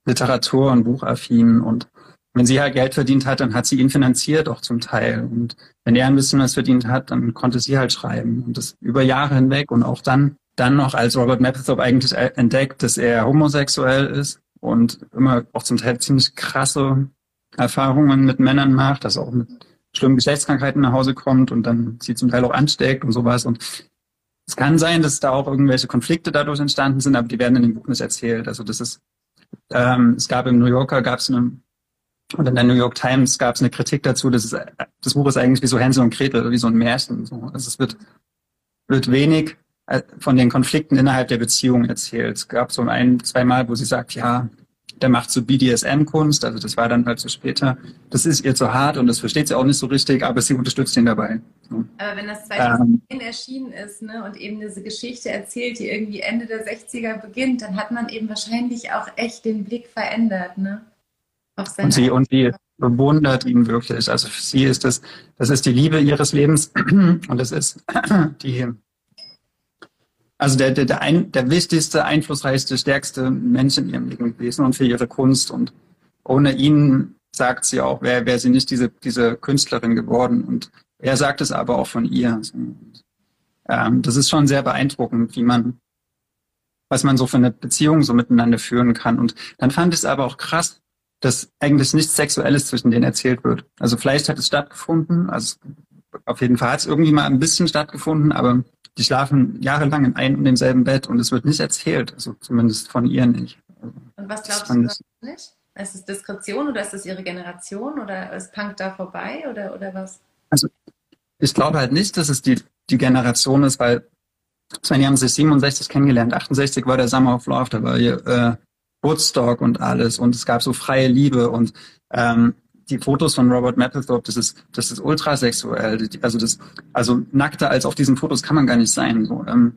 Literatur- und Buchaffin und wenn sie halt Geld verdient hat, dann hat sie ihn finanziert auch zum Teil. Und wenn er ein bisschen was verdient hat, dann konnte sie halt schreiben. Und das über Jahre hinweg und auch dann, dann noch als Robert Mapplethorpe eigentlich entdeckt, dass er homosexuell ist und immer auch zum Teil ziemlich krasse Erfahrungen mit Männern macht, also auch mit schlimmen Geschlechtskrankheiten nach Hause kommt und dann sie zum Teil auch ansteckt und sowas. Und es kann sein, dass da auch irgendwelche Konflikte dadurch entstanden sind, aber die werden in dem Buch nicht erzählt. Also das ist, ähm, es gab im New Yorker, gab es eine, oder in der New York Times gab es eine Kritik dazu, dass es, das Buch ist eigentlich wie so Hänsel und Gretel, wie so ein Märchen. So. Also es wird, wird wenig äh, von den Konflikten innerhalb der Beziehung erzählt. Es gab so ein, zwei Mal, wo sie sagt, ja, der macht so BDSM-Kunst, also das war dann halt so später. Das ist ihr zu hart und das versteht sie auch nicht so richtig, aber sie unterstützt ihn dabei. Aber wenn das 2010 ähm, erschienen ist ne, und eben diese Geschichte erzählt, die irgendwie Ende der 60er beginnt, dann hat man eben wahrscheinlich auch echt den Blick verändert. Ne? und sie, und sie bewundert ihn wirklich. Also für sie ist das, das ist die Liebe ihres Lebens und das ist die also der, der, der, ein, der wichtigste, einflussreichste, stärkste Mensch in ihrem Leben gewesen und für ihre Kunst. Und ohne ihn sagt sie auch, wäre wär sie nicht diese, diese Künstlerin geworden. Und er sagt es aber auch von ihr. Ähm, das ist schon sehr beeindruckend, wie man, was man so für eine Beziehung so miteinander führen kann. Und dann fand ich es aber auch krass, dass eigentlich nichts Sexuelles zwischen denen erzählt wird. Also vielleicht hat es stattgefunden, also auf jeden Fall hat es irgendwie mal ein bisschen stattgefunden, aber die schlafen jahrelang in einem und demselben Bett und es wird nicht erzählt, also zumindest von ihr nicht. und was glaubst du das nicht? Ist es Diskretion oder ist es ihre Generation oder ist Punk da vorbei oder, oder was? Also ich glaube halt nicht, dass es die, die Generation ist, weil ich meine, die haben sich 67 kennengelernt, 68 war der Summer of Love, da war hier äh, Woodstock und alles und es gab so freie Liebe und ähm, die Fotos von Robert Mapplethorpe, das ist, das ist ultrasexuell. Also das, also nackter als auf diesen Fotos kann man gar nicht sein. So, ähm,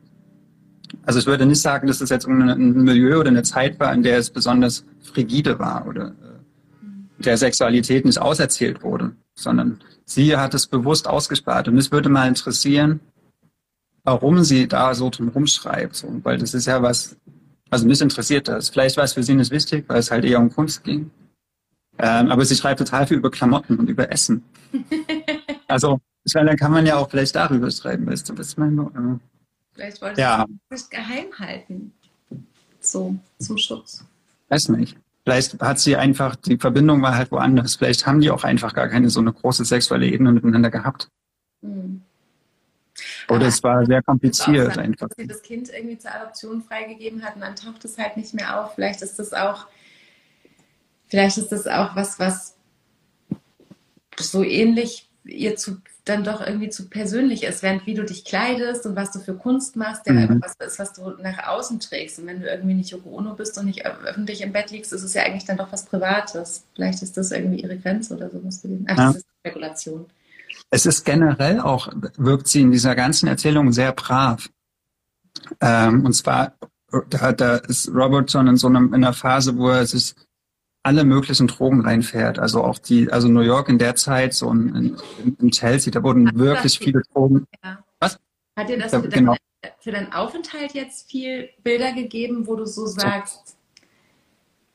also ich würde nicht sagen, dass das jetzt ein Milieu oder eine Zeit war, in der es besonders frigide war oder äh, der Sexualität nicht auserzählt wurde, sondern sie hat es bewusst ausgespart. Und es würde mal interessieren, warum sie da so drum rumschreibt. So, weil das ist ja was, also mich interessiert das. Vielleicht war es für sie nicht wichtig, weil es halt eher um Kunst ging. Ähm, aber sie schreibt total viel über Klamotten und über Essen. also, ich meine, dann kann man ja auch vielleicht darüber schreiben, weißt du, was meine? Äh, vielleicht wollte ja. sie es geheim halten. So, zum Schutz. Weiß nicht. Vielleicht hat sie einfach, die Verbindung war halt woanders. Vielleicht haben die auch einfach gar keine so eine große sexuelle Ebene miteinander gehabt. Mhm. Oder es war sehr kompliziert sein, einfach. Dass sie das Kind irgendwie zur Adoption freigegeben hat und dann taucht es halt nicht mehr auf. Vielleicht ist das auch vielleicht ist das auch was, was so ähnlich ihr zu, dann doch irgendwie zu persönlich ist, während wie du dich kleidest und was du für Kunst machst, der mhm. was ist, was du nach außen trägst. Und wenn du irgendwie nicht Yoko Ono bist und nicht öffentlich im Bett liegst, ist es ja eigentlich dann doch was Privates. Vielleicht ist das irgendwie ihre Grenze oder so. Ach, ja. das ist Spekulation. Es ist generell auch, wirkt sie in dieser ganzen Erzählung sehr brav. Ähm, und zwar, da, da ist Robert schon in so einem, in einer Phase, wo er sich alle möglichen Drogen reinfährt. Also auch die, also New York in der Zeit, so in, in, in Chelsea, da wurden Hat wirklich viele Drogen. Ja. Was? Hat dir das da, für, genau. dein, für deinen Aufenthalt jetzt viel Bilder gegeben, wo du so sagst,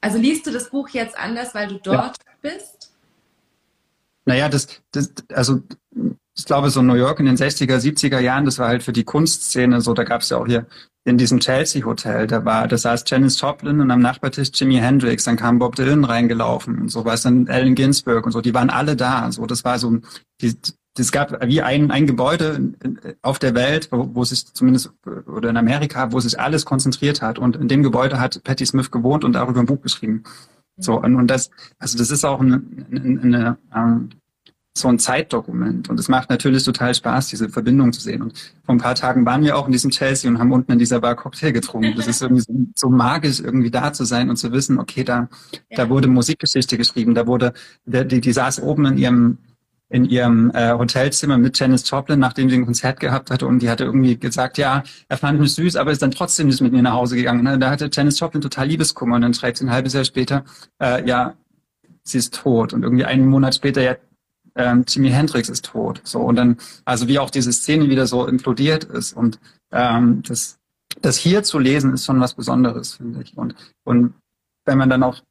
also liest du das Buch jetzt anders, weil du dort ja. bist? Naja, das, das, also ich glaube, so New York in den 60er, 70er Jahren, das war halt für die Kunstszene so, da gab es ja auch hier in diesem Chelsea Hotel, da war, da saß Janis Joplin und am Nachbartisch Jimi Hendrix, dann kam Bob Dylan reingelaufen und so, was dann Allen Ginsberg und so, die waren alle da, so, das war so, die, es gab wie ein, ein Gebäude auf der Welt, wo, wo sich zumindest, oder in Amerika, wo sich alles konzentriert hat und in dem Gebäude hat Patti Smith gewohnt und darüber ein Buch geschrieben. So, und, und das, also das ist auch eine, eine, eine ähm, so ein Zeitdokument. Und es macht natürlich total Spaß, diese Verbindung zu sehen. Und vor ein paar Tagen waren wir auch in diesem Chelsea und haben unten in dieser Bar Cocktail getrunken. Das ist irgendwie so, so magisch, irgendwie da zu sein und zu wissen, okay, da, ja. da wurde Musikgeschichte geschrieben, da wurde, die, die saß oben in ihrem in ihrem äh, Hotelzimmer mit Janis Joplin, nachdem sie ein Konzert gehabt hatte und die hatte irgendwie gesagt, ja, er fand mich süß, aber ist dann trotzdem nicht mit mir nach Hause gegangen. Ne? Da hatte Janis Joplin total Liebeskummer und dann schreibt sie ein halbes Jahr später, äh, ja, sie ist tot und irgendwie einen Monat später, ja, ähm, Jimi Hendrix ist tot. So und dann, also wie auch diese Szene wieder so implodiert ist und ähm, das, das hier zu lesen ist schon was Besonderes, finde ich. Und und wenn man dann auch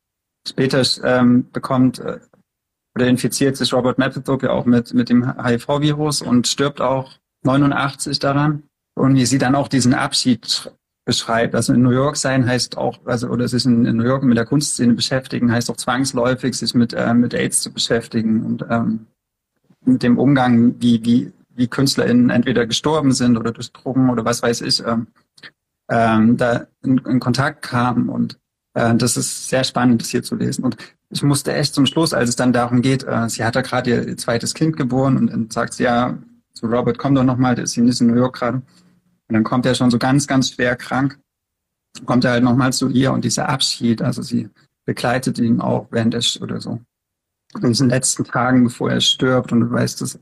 später ähm, bekommt äh, oder infiziert sich Robert Mapplethorpe ja auch mit mit dem HIV-Virus und stirbt auch 89 daran und wie sie dann auch diesen Abschied beschreibt. Also in New York sein heißt auch, also oder sich in, in New York mit der Kunstszene beschäftigen, heißt auch zwangsläufig sich mit äh, mit AIDS zu beschäftigen und ähm, mit dem Umgang, wie, wie, wie KünstlerInnen entweder gestorben sind oder durch Drogen oder was weiß ich, ähm, ähm, da in, in Kontakt kamen. Und äh, das ist sehr spannend, das hier zu lesen. Und ich musste echt zum Schluss, als es dann darum geht, äh, sie hat da gerade ihr zweites Kind geboren und dann sagt sie, ja, zu Robert, komm doch nochmal, der ist nicht in New York gerade. Und dann kommt er schon so ganz, ganz schwer krank. Kommt er halt nochmal zu ihr und dieser Abschied, also sie begleitet ihn auch während der, oder so, in diesen letzten Tagen, bevor er stirbt. Und du weißt, dass,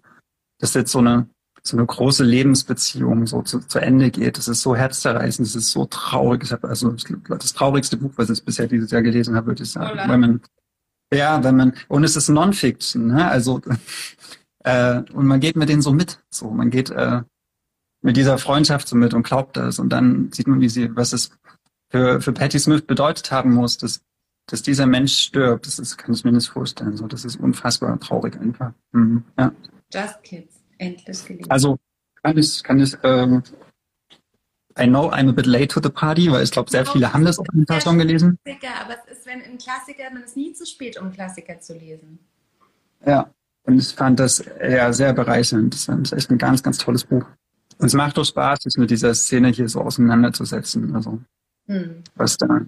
dass jetzt so eine, so eine große Lebensbeziehung so zu, zu Ende geht. Das ist so herzzerreißend, das ist so traurig. Ich habe also das traurigste Buch, was ich bisher dieses Jahr gelesen habe, würde ich sagen. Weil man, ja, wenn man, und es ist Non-Fiction, ne? Also, äh, und man geht mit denen so mit. So, man geht äh, mit dieser Freundschaft so mit und glaubt das. Und dann sieht man, wie sie, was es für, für Patti Smith bedeutet haben muss, dass dass dieser Mensch stirbt, das ist, kann ich mir nicht vorstellen. So, das ist unfassbar traurig einfach. Mhm, ja. Just Kids, endlich gelesen. Also kann ich, kann ich, ähm, I know I'm a bit late to the party, weil ich glaube, sehr viele haben das auch schon gelesen. Klassiker, aber es ist, wenn ein Klassiker, man ist nie zu spät, um Klassiker zu lesen. Ja, und ich fand das ja sehr bereichernd. Das ist echt ein ganz, ganz tolles Buch. Und es macht doch Spaß, sich mit dieser Szene hier so auseinanderzusetzen. Also, hm. was da.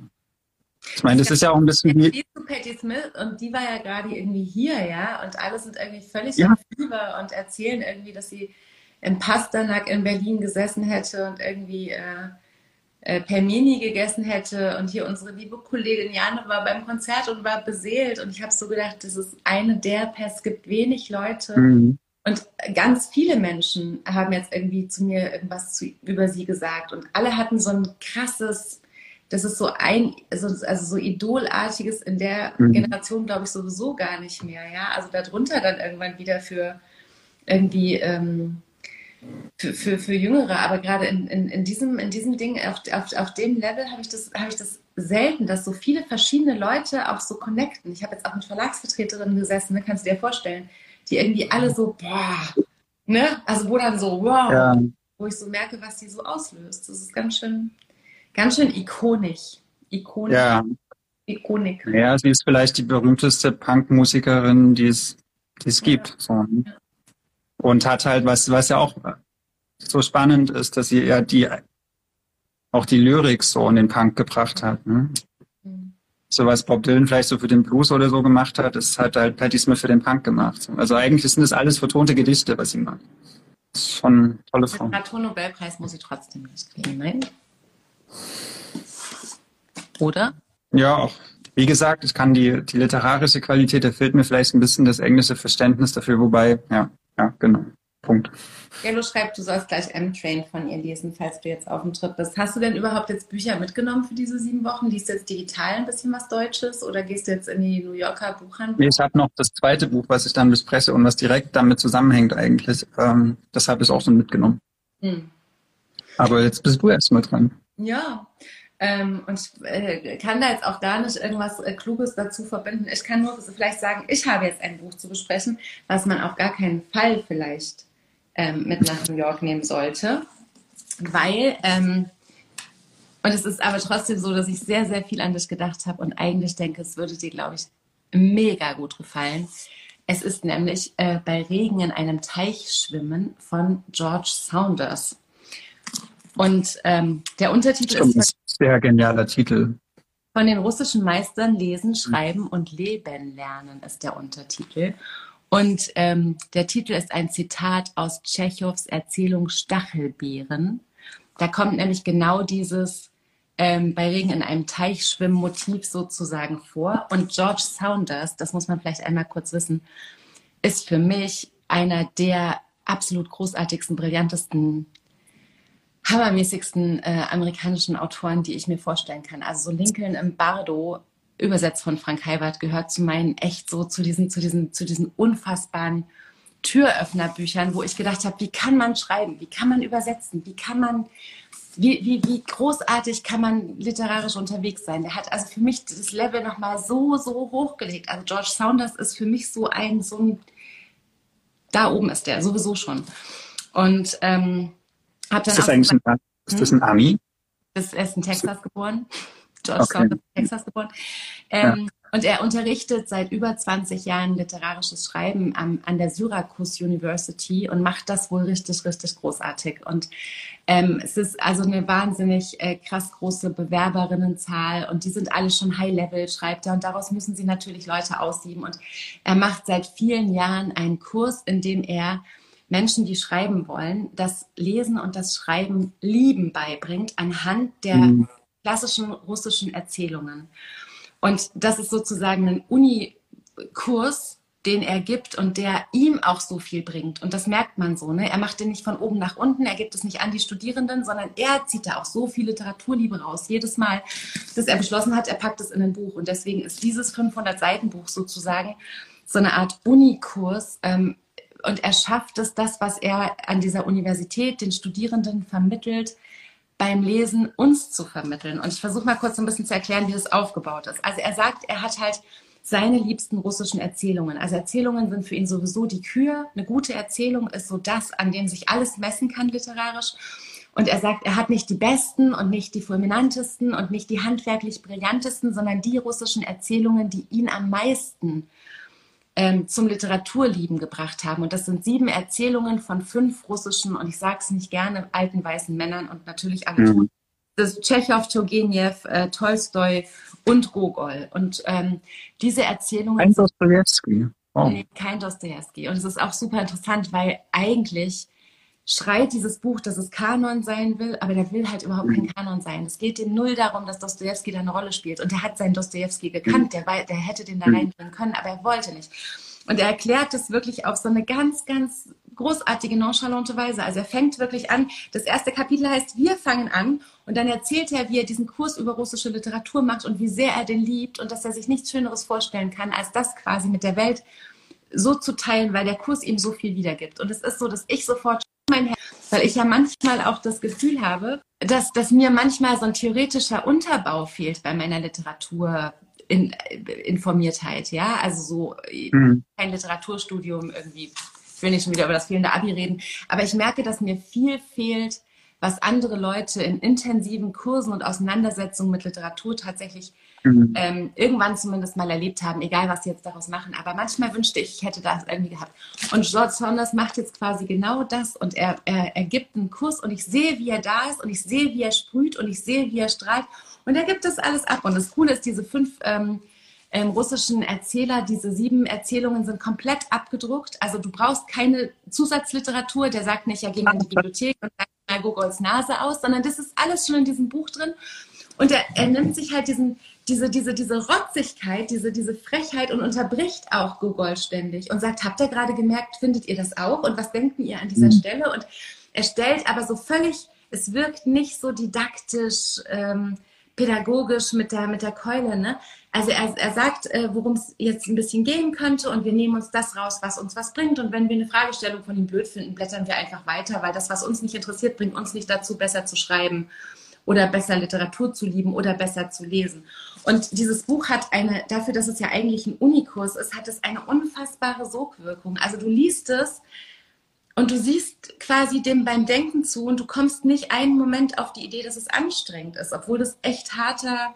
Ich meine, das ist ja auch ein bisschen wie. zu Patti Smith und die war ja gerade irgendwie hier, ja, und alle sind irgendwie völlig ja. Fieber und erzählen irgendwie, dass sie im Pasternak in Berlin gesessen hätte und irgendwie äh, äh, Permini gegessen hätte und hier unsere liebe Kollegin Jane war beim Konzert und war beseelt und ich habe so gedacht, das ist eine der Pest, es gibt wenig Leute mhm. Und ganz viele Menschen haben jetzt irgendwie zu mir irgendwas zu, über sie gesagt und alle hatten so ein krasses, das ist so ein, also, also so idolartiges in der mhm. Generation glaube ich sowieso gar nicht mehr, ja, also darunter dann irgendwann wieder für irgendwie ähm, für, für, für Jüngere, aber gerade in, in, in, diesem, in diesem Ding, auf, auf, auf dem Level habe ich, das, hab ich das selten, dass so viele verschiedene Leute auch so connecten. Ich habe jetzt auch mit Verlagsvertreterinnen gesessen, ne, kannst du dir vorstellen, die irgendwie alle so, boah, ne? Also wo dann so, wow, ja. wo ich so merke, was die so auslöst. Das ist ganz schön, ganz schön ikonisch. Ikonisch. Ja. Ikonik. Ja, sie ist vielleicht die berühmteste Punkmusikerin, die es, die es gibt. Ja. So. Ne? Und hat halt, was, was ja auch so spannend ist, dass sie ja die, auch die Lyrik so in den Punk gebracht hat. Ne? So was Bob Dylan vielleicht so für den Blues oder so gemacht hat, das hat halt Patti Smith für den Punk gemacht. Also eigentlich sind das alles vertonte Gedichte, was sie macht. Das ist schon eine tolle Frau. Literatur-Nobelpreis muss sie trotzdem nicht kriegen, nein? Oder? Ja, auch. Wie gesagt, ich kann die, die literarische Qualität, da fehlt mir vielleicht ein bisschen das englische Verständnis dafür, wobei, ja, ja, genau. Punkt. Jello schreibt, du sollst gleich M-Train von ihr lesen, falls du jetzt auf dem Trip bist. Hast du denn überhaupt jetzt Bücher mitgenommen für diese sieben Wochen? Liest du jetzt digital ein bisschen was Deutsches oder gehst du jetzt in die New Yorker Buchhandlung? Ich habe noch das zweite Buch, was ich dann bespreche und was direkt damit zusammenhängt eigentlich. Ähm, das habe ich auch schon mitgenommen. Hm. Aber jetzt bist du erst mal dran. Ja, ähm, und ich äh, kann da jetzt auch gar nicht irgendwas äh, Kluges dazu verbinden. Ich kann nur vielleicht sagen, ich habe jetzt ein Buch zu besprechen, was man auf gar keinen Fall vielleicht ähm, mit nach New York nehmen sollte. Weil, ähm, und es ist aber trotzdem so, dass ich sehr, sehr viel an dich gedacht habe und eigentlich denke, es würde dir, glaube ich, mega gut gefallen. Es ist nämlich äh, bei Regen in einem Teich schwimmen von George Saunders. Und ähm, der Untertitel Stimmt, ist sehr genialer Titel. Von den russischen Meistern lesen, schreiben und leben lernen ist der Untertitel. Und ähm, der Titel ist ein Zitat aus Tschechows Erzählung Stachelbeeren. Da kommt nämlich genau dieses ähm, bei Regen in einem Teich schwimmen Motiv sozusagen vor. Und George Saunders, das muss man vielleicht einmal kurz wissen, ist für mich einer der absolut großartigsten, brillantesten hammermäßigsten äh, amerikanischen Autoren, die ich mir vorstellen kann. Also so Lincoln im Bardo, übersetzt von Frank Heibert, gehört zu meinen echt so zu diesen, zu diesen, zu diesen unfassbaren Türöffnerbüchern, wo ich gedacht habe, wie kann man schreiben, wie kann man übersetzen, wie kann man, wie, wie, wie großartig kann man literarisch unterwegs sein. Der hat also für mich das Level nochmal so, so hochgelegt. Also George Saunders ist für mich so ein, so ein, da oben ist der, sowieso schon. Und ähm, hab dann ist das eigentlich ein, ist das ein hm? Ami? Das, er ist in Texas geboren. George okay. Texas geboren. Ähm, ja. Und er unterrichtet seit über 20 Jahren literarisches Schreiben am, an der Syracuse University und macht das wohl richtig, richtig großartig. Und ähm, es ist also eine wahnsinnig äh, krass große Bewerberinnenzahl und die sind alle schon High-Level, schreibt er. Und daraus müssen sie natürlich Leute aussieben. Und er macht seit vielen Jahren einen Kurs, in dem er Menschen, die schreiben wollen, das Lesen und das Schreiben lieben beibringt anhand der mhm. Klassischen russischen Erzählungen. Und das ist sozusagen ein Unikurs, den er gibt und der ihm auch so viel bringt. Und das merkt man so. Ne? Er macht den nicht von oben nach unten, er gibt es nicht an die Studierenden, sondern er zieht da auch so viel Literaturliebe raus. Jedes Mal, dass er beschlossen hat, er packt es in ein Buch. Und deswegen ist dieses 500-Seiten-Buch sozusagen so eine Art Unikurs, ähm, und er schafft es, das, was er an dieser Universität den Studierenden vermittelt, beim Lesen uns zu vermitteln. Und ich versuche mal kurz ein bisschen zu erklären, wie das aufgebaut ist. Also er sagt, er hat halt seine liebsten russischen Erzählungen. Also Erzählungen sind für ihn sowieso die Kür. Eine gute Erzählung ist so das, an dem sich alles messen kann literarisch. Und er sagt, er hat nicht die besten und nicht die fulminantesten und nicht die handwerklich brillantesten, sondern die russischen Erzählungen, die ihn am meisten ähm, zum Literaturlieben gebracht haben. Und das sind sieben Erzählungen von fünf russischen, und ich sage es nicht gerne, alten weißen Männern und natürlich alle mhm. Das ist Tschechow, Turgenev, äh, Tolstoi und Gogol. Und ähm, diese Erzählungen. Kein Dostoevsky. Oh. Nee, kein Dostoevsky. Und es ist auch super interessant, weil eigentlich schreit dieses Buch, dass es Kanon sein will, aber der will halt überhaupt kein mhm. Kanon sein. Es geht ihm null darum, dass Dostoevsky da eine Rolle spielt. Und er hat seinen Dostoevsky gekannt, mhm. der, der hätte den da mhm. reinbringen können, aber er wollte nicht. Und er erklärt es wirklich auf so eine ganz, ganz großartige, nonchalante Weise. Also er fängt wirklich an. Das erste Kapitel heißt, wir fangen an. Und dann erzählt er, wie er diesen Kurs über russische Literatur macht und wie sehr er den liebt und dass er sich nichts Schöneres vorstellen kann, als das quasi mit der Welt so zu teilen, weil der Kurs ihm so viel wiedergibt. Und es ist so, dass ich sofort mein Herz, weil ich ja manchmal auch das Gefühl habe, dass, dass mir manchmal so ein theoretischer Unterbau fehlt bei meiner Literatur. In, Informiertheit, ja, also so mhm. kein Literaturstudium irgendwie. Ich will nicht schon wieder über das fehlende Abi reden, aber ich merke, dass mir viel fehlt, was andere Leute in intensiven Kursen und Auseinandersetzungen mit Literatur tatsächlich mhm. ähm, irgendwann zumindest mal erlebt haben, egal was sie jetzt daraus machen. Aber manchmal wünschte ich, ich hätte das irgendwie gehabt. Und George Saunders macht jetzt quasi genau das und er, er, er gibt einen Kurs und ich sehe, wie er da ist und ich sehe, wie er sprüht und ich sehe, wie er strahlt und er gibt das alles ab. Und das Coole ist, diese fünf ähm, ähm, russischen Erzähler, diese sieben Erzählungen sind komplett abgedruckt. Also du brauchst keine Zusatzliteratur, der sagt nicht, ja, geh mal in die Bibliothek und mal Gogols Nase aus, sondern das ist alles schon in diesem Buch drin. Und er, er nimmt sich halt diesen, diese, diese, diese Rotzigkeit, diese, diese Frechheit und unterbricht auch Gogol ständig und sagt, habt ihr gerade gemerkt, findet ihr das auch? Und was denkt ihr an dieser mhm. Stelle? Und er stellt aber so völlig, es wirkt nicht so didaktisch, ähm, pädagogisch mit der, mit der Keule. Ne? Also er, er sagt, äh, worum es jetzt ein bisschen gehen könnte und wir nehmen uns das raus, was uns was bringt. Und wenn wir eine Fragestellung von ihm blöd finden, blättern wir einfach weiter, weil das, was uns nicht interessiert, bringt uns nicht dazu, besser zu schreiben oder besser Literatur zu lieben oder besser zu lesen. Und dieses Buch hat eine, dafür, dass es ja eigentlich ein Unikurs ist, hat es eine unfassbare Sogwirkung. Also du liest es und du siehst quasi dem beim Denken zu und du kommst nicht einen Moment auf die Idee, dass es anstrengend ist, obwohl das echt harter,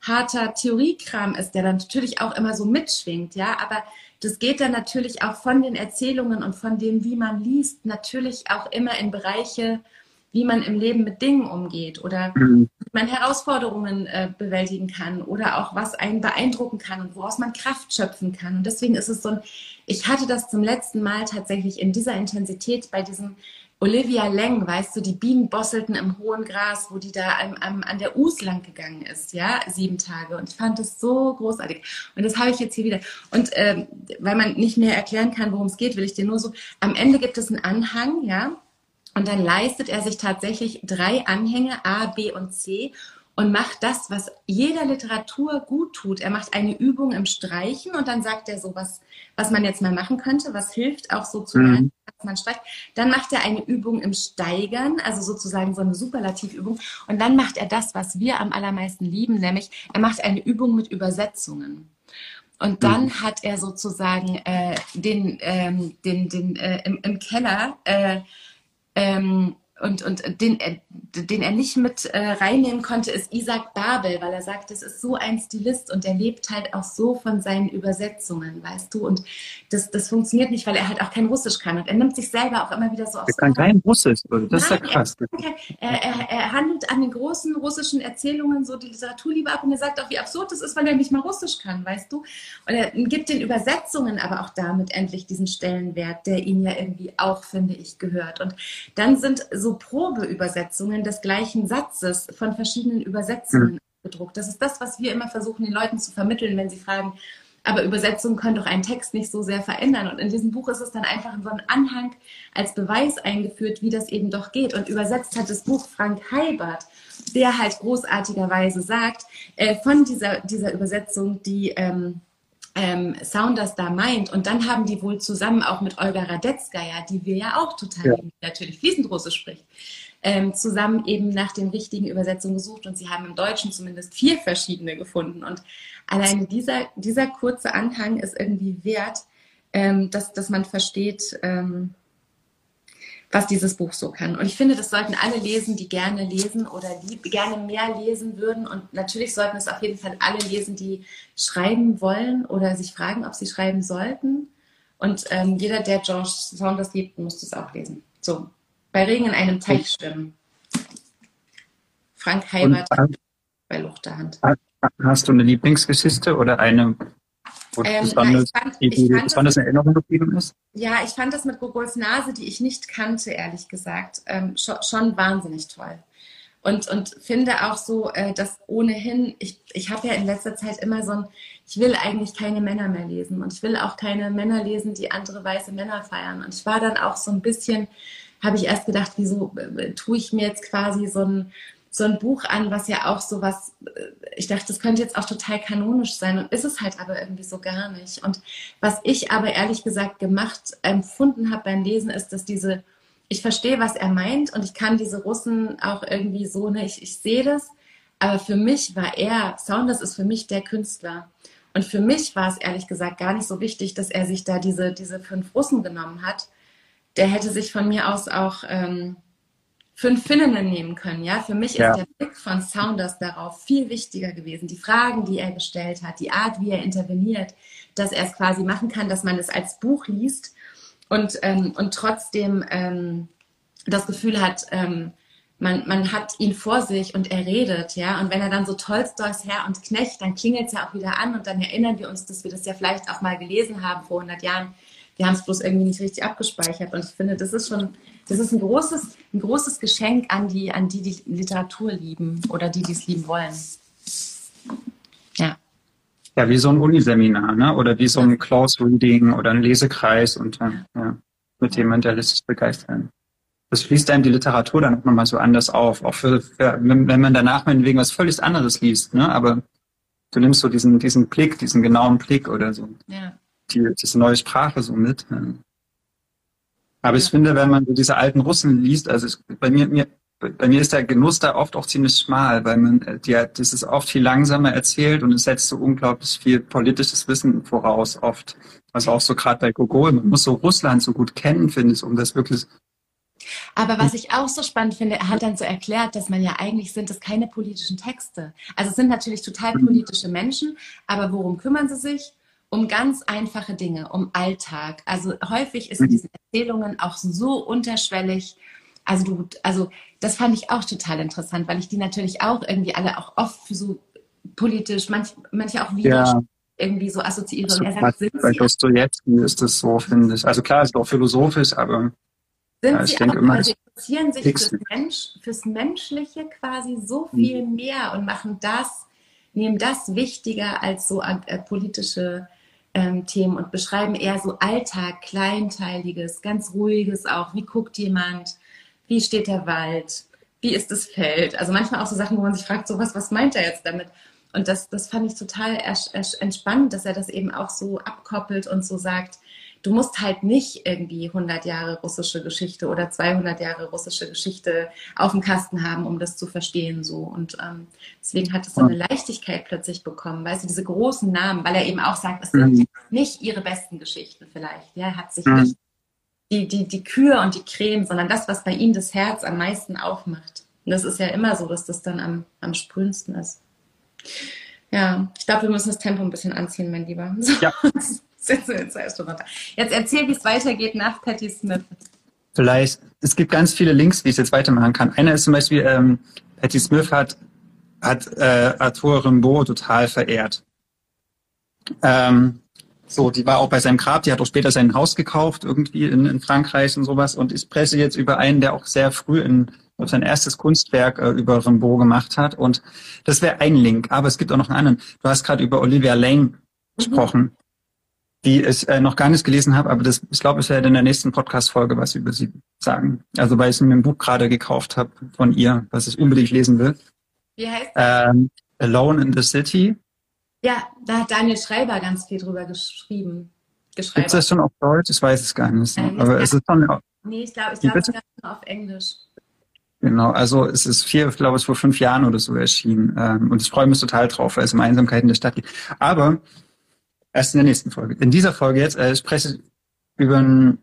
harter Theoriekram ist, der dann natürlich auch immer so mitschwingt, ja, aber das geht dann natürlich auch von den Erzählungen und von dem, wie man liest, natürlich auch immer in Bereiche, wie man im Leben mit Dingen umgeht oder mhm. wie man Herausforderungen äh, bewältigen kann oder auch was einen beeindrucken kann und woraus man Kraft schöpfen kann. Und deswegen ist es so ein, ich hatte das zum letzten Mal tatsächlich in dieser Intensität bei diesem Olivia Leng, weißt du, die Bienen bosselten im hohen Gras, wo die da am, am, an der Us lang gegangen ist, ja, sieben Tage. Und ich fand das so großartig. Und das habe ich jetzt hier wieder. Und ähm, weil man nicht mehr erklären kann, worum es geht, will ich dir nur so, am Ende gibt es einen Anhang, ja, und dann leistet er sich tatsächlich drei Anhänge A, B und C und macht das, was jeder Literatur gut tut. Er macht eine Übung im Streichen und dann sagt er so, was, was man jetzt mal machen könnte, was hilft auch so zu mhm. lernen, was man streicht. Dann macht er eine Übung im Steigern, also sozusagen so eine Superlativübung. Und dann macht er das, was wir am allermeisten lieben, nämlich er macht eine Übung mit Übersetzungen. Und dann mhm. hat er sozusagen äh, den, ähm, den, den äh, im, im Keller äh, ähm, und, und den, den er nicht mit äh, reinnehmen konnte, ist Isaac Babel, weil er sagt, das ist so ein Stilist und er lebt halt auch so von seinen Übersetzungen, weißt du? Und das, das funktioniert nicht, weil er halt auch kein Russisch kann. Und er nimmt sich selber auch immer wieder so aus. Er kann kein Russisch, das ist ja krass. Er, er, er, handelt an den großen russischen Erzählungen so die Literaturliebe ab und er sagt auch, wie absurd das ist, weil er nicht mal Russisch kann, weißt du? Und er gibt den Übersetzungen aber auch damit endlich diesen Stellenwert, der ihm ja irgendwie auch, finde ich, gehört. Und dann sind so so Probeübersetzungen des gleichen Satzes von verschiedenen Übersetzungen mhm. gedruckt. Das ist das, was wir immer versuchen, den Leuten zu vermitteln, wenn sie fragen, aber Übersetzungen können doch einen Text nicht so sehr verändern. Und in diesem Buch ist es dann einfach in so einem Anhang als Beweis eingeführt, wie das eben doch geht. Und übersetzt hat das Buch Frank Heibert, der halt großartigerweise sagt, äh, von dieser, dieser Übersetzung, die ähm, ähm, Sounders da meint. Und dann haben die wohl zusammen auch mit Olga Radetzkaya, die wir ja auch total ja. lieben, natürlich fließend Russisch spricht, ähm, zusammen eben nach den richtigen Übersetzungen gesucht und sie haben im Deutschen zumindest vier verschiedene gefunden. Und alleine dieser, dieser kurze Anhang ist irgendwie wert, ähm, dass, dass man versteht, ähm, was dieses Buch so kann. Und ich finde, das sollten alle lesen, die gerne lesen oder die gerne mehr lesen würden. Und natürlich sollten es auf jeden Fall alle lesen, die schreiben wollen oder sich fragen, ob sie schreiben sollten. Und ähm, jeder, der George Saunders liebt, muss das auch lesen. So, bei Regen in einem Teich schwimmen. Frank Heibert bei Luchterhand. Hast du eine Lieblingsgeschichte oder eine, wo ähm, besonders, na, fand, die, die besonders in Erinnerung geblieben ist? Ja, ich fand das mit Gogols Nase, die ich nicht kannte, ehrlich gesagt, ähm, schon, schon, wahnsinnig toll. Und, und finde auch so, äh, dass ohnehin, ich, ich habe ja in letzter Zeit immer so ein, ich will eigentlich keine Männer mehr lesen und ich will auch keine Männer lesen, die andere weiße Männer feiern. Und ich war dann auch so ein bisschen, habe ich erst gedacht, wieso äh, tue ich mir jetzt quasi so ein, so ein Buch an, was ja auch so was, äh, ich dachte, das könnte jetzt auch total kanonisch sein und ist es halt aber irgendwie so gar nicht. Und was ich aber ehrlich gesagt gemacht, empfunden habe beim Lesen, ist, dass diese, ich verstehe, was er meint und ich kann diese Russen auch irgendwie so, ne, ich, ich sehe das, aber für mich war er, Saunders ist für mich der Künstler. Und für mich war es ehrlich gesagt gar nicht so wichtig, dass er sich da diese, diese fünf Russen genommen hat. Der hätte sich von mir aus auch ähm, fünf Finninnen nehmen können. Ja, für mich ja. ist der Blick von Saunders darauf viel wichtiger gewesen. Die Fragen, die er gestellt hat, die Art, wie er interveniert, dass er es quasi machen kann, dass man es als Buch liest und, ähm, und trotzdem ähm, das Gefühl hat, ähm, man, man hat ihn vor sich und er redet, ja. Und wenn er dann so Tolstoys Herr und Knecht, dann klingelt es ja auch wieder an und dann erinnern wir uns, dass wir das ja vielleicht auch mal gelesen haben vor 100 Jahren. Wir haben es bloß irgendwie nicht richtig abgespeichert. Und ich finde, das ist schon, das ist ein großes, ein großes Geschenk an die, an die, die Literatur lieben oder die, die es lieben wollen. Ja. Ja, wie so ein Uniseminar, ne? Oder wie so ein Close Reading oder ein Lesekreis und ja, mit dem man der lässt sich begeistern das schließt einem die Literatur dann nochmal so anders auf. Auch für, für wenn, wenn man danach meinetwegen was völlig anderes liest, ne? Aber du nimmst so diesen, diesen Blick, diesen genauen Blick oder so. Ja. Die, diese neue Sprache so mit. Aber ja. ich finde, wenn man so diese alten Russen liest, also es, bei mir, mir, bei mir ist der Genuss da oft auch ziemlich schmal, weil man, äh, die, das ist oft viel langsamer erzählt und es setzt so unglaublich viel politisches Wissen voraus, oft. Also auch so gerade bei Gogol, man muss so Russland so gut kennen, finde ich, um das wirklich aber was ich auch so spannend finde, er hat dann so erklärt, dass man ja eigentlich sind das keine politischen Texte. Also es sind natürlich total mhm. politische Menschen, aber worum kümmern sie sich? Um ganz einfache Dinge, um Alltag. Also häufig ist in mhm. diesen Erzählungen auch so unterschwellig. Also du, also das fand ich auch total interessant, weil ich die natürlich auch irgendwie alle auch oft für so politisch, manch, manche auch wieder ja irgendwie so assoziiere. Er sagt, sind bei Dostoevsky ist das so, finde ich. Also klar, ist auch philosophisch, aber sind ja, sie auch, immer, also interessieren sich fürs, Mensch, fürs Menschliche quasi so hm. viel mhm. mehr und machen das, nehmen das wichtiger als so äh, politische ähm, Themen und beschreiben eher so Alltag, Kleinteiliges, ganz Ruhiges auch. Wie guckt jemand? Wie steht der Wald? Wie ist das Feld? Also manchmal auch so Sachen, wo man sich fragt, so was, was meint er jetzt damit? Und das, das fand ich total entspannend, dass er das eben auch so abkoppelt und so sagt, du musst halt nicht irgendwie 100 Jahre russische Geschichte oder 200 Jahre russische Geschichte auf dem Kasten haben, um das zu verstehen. So. Und ähm, deswegen hat es so eine Leichtigkeit plötzlich bekommen, weißt du, diese großen Namen, weil er eben auch sagt, es sind mhm. nicht ihre besten Geschichten vielleicht. Ja, er hat sich mhm. nicht die, die, die Kühe und die Krähen, sondern das, was bei ihm das Herz am meisten aufmacht. Und das ist ja immer so, dass das dann am, am sprühendsten ist. Ja, ich glaube, wir müssen das Tempo ein bisschen anziehen, mein Lieber. So. Ja. Jetzt erzähl, wie es weitergeht nach Patti Smith. Vielleicht, es gibt ganz viele Links, wie ich es jetzt weitermachen kann. Einer ist zum Beispiel, ähm, Patti Smith hat, hat äh, Arthur Rimbaud total verehrt. Ähm, so, die war auch bei seinem Grab, die hat auch später sein Haus gekauft, irgendwie in, in Frankreich und sowas. Und ich presse jetzt über einen, der auch sehr früh in sein erstes Kunstwerk äh, über Rimbaud gemacht hat. Und das wäre ein Link, aber es gibt auch noch einen anderen. Du hast gerade über Olivia Lane mhm. Die ich äh, noch gar nicht gelesen habe, aber das, ich glaube, ich werde in der nächsten Podcast-Folge was über sie sagen. Also weil ich mir ein Buch gerade gekauft habe von ihr, was ich unbedingt lesen will. Wie heißt das? Ähm, Alone in the City. Ja, da hat Daniel Schreiber ganz viel drüber geschrieben. Gibt es das schon auf Deutsch? Ich weiß es gar nicht. Ähm, aber es ist schon. Nee, ich glaube, ich glaube, es ist auf Englisch. Genau, also es ist vier, ich glaube, es vor fünf Jahren oder so erschienen. Ähm, und ich freue mich total drauf, weil es um Einsamkeit in der Stadt geht. Aber erst in der nächsten Folge. In dieser Folge jetzt äh, spreche ich über ein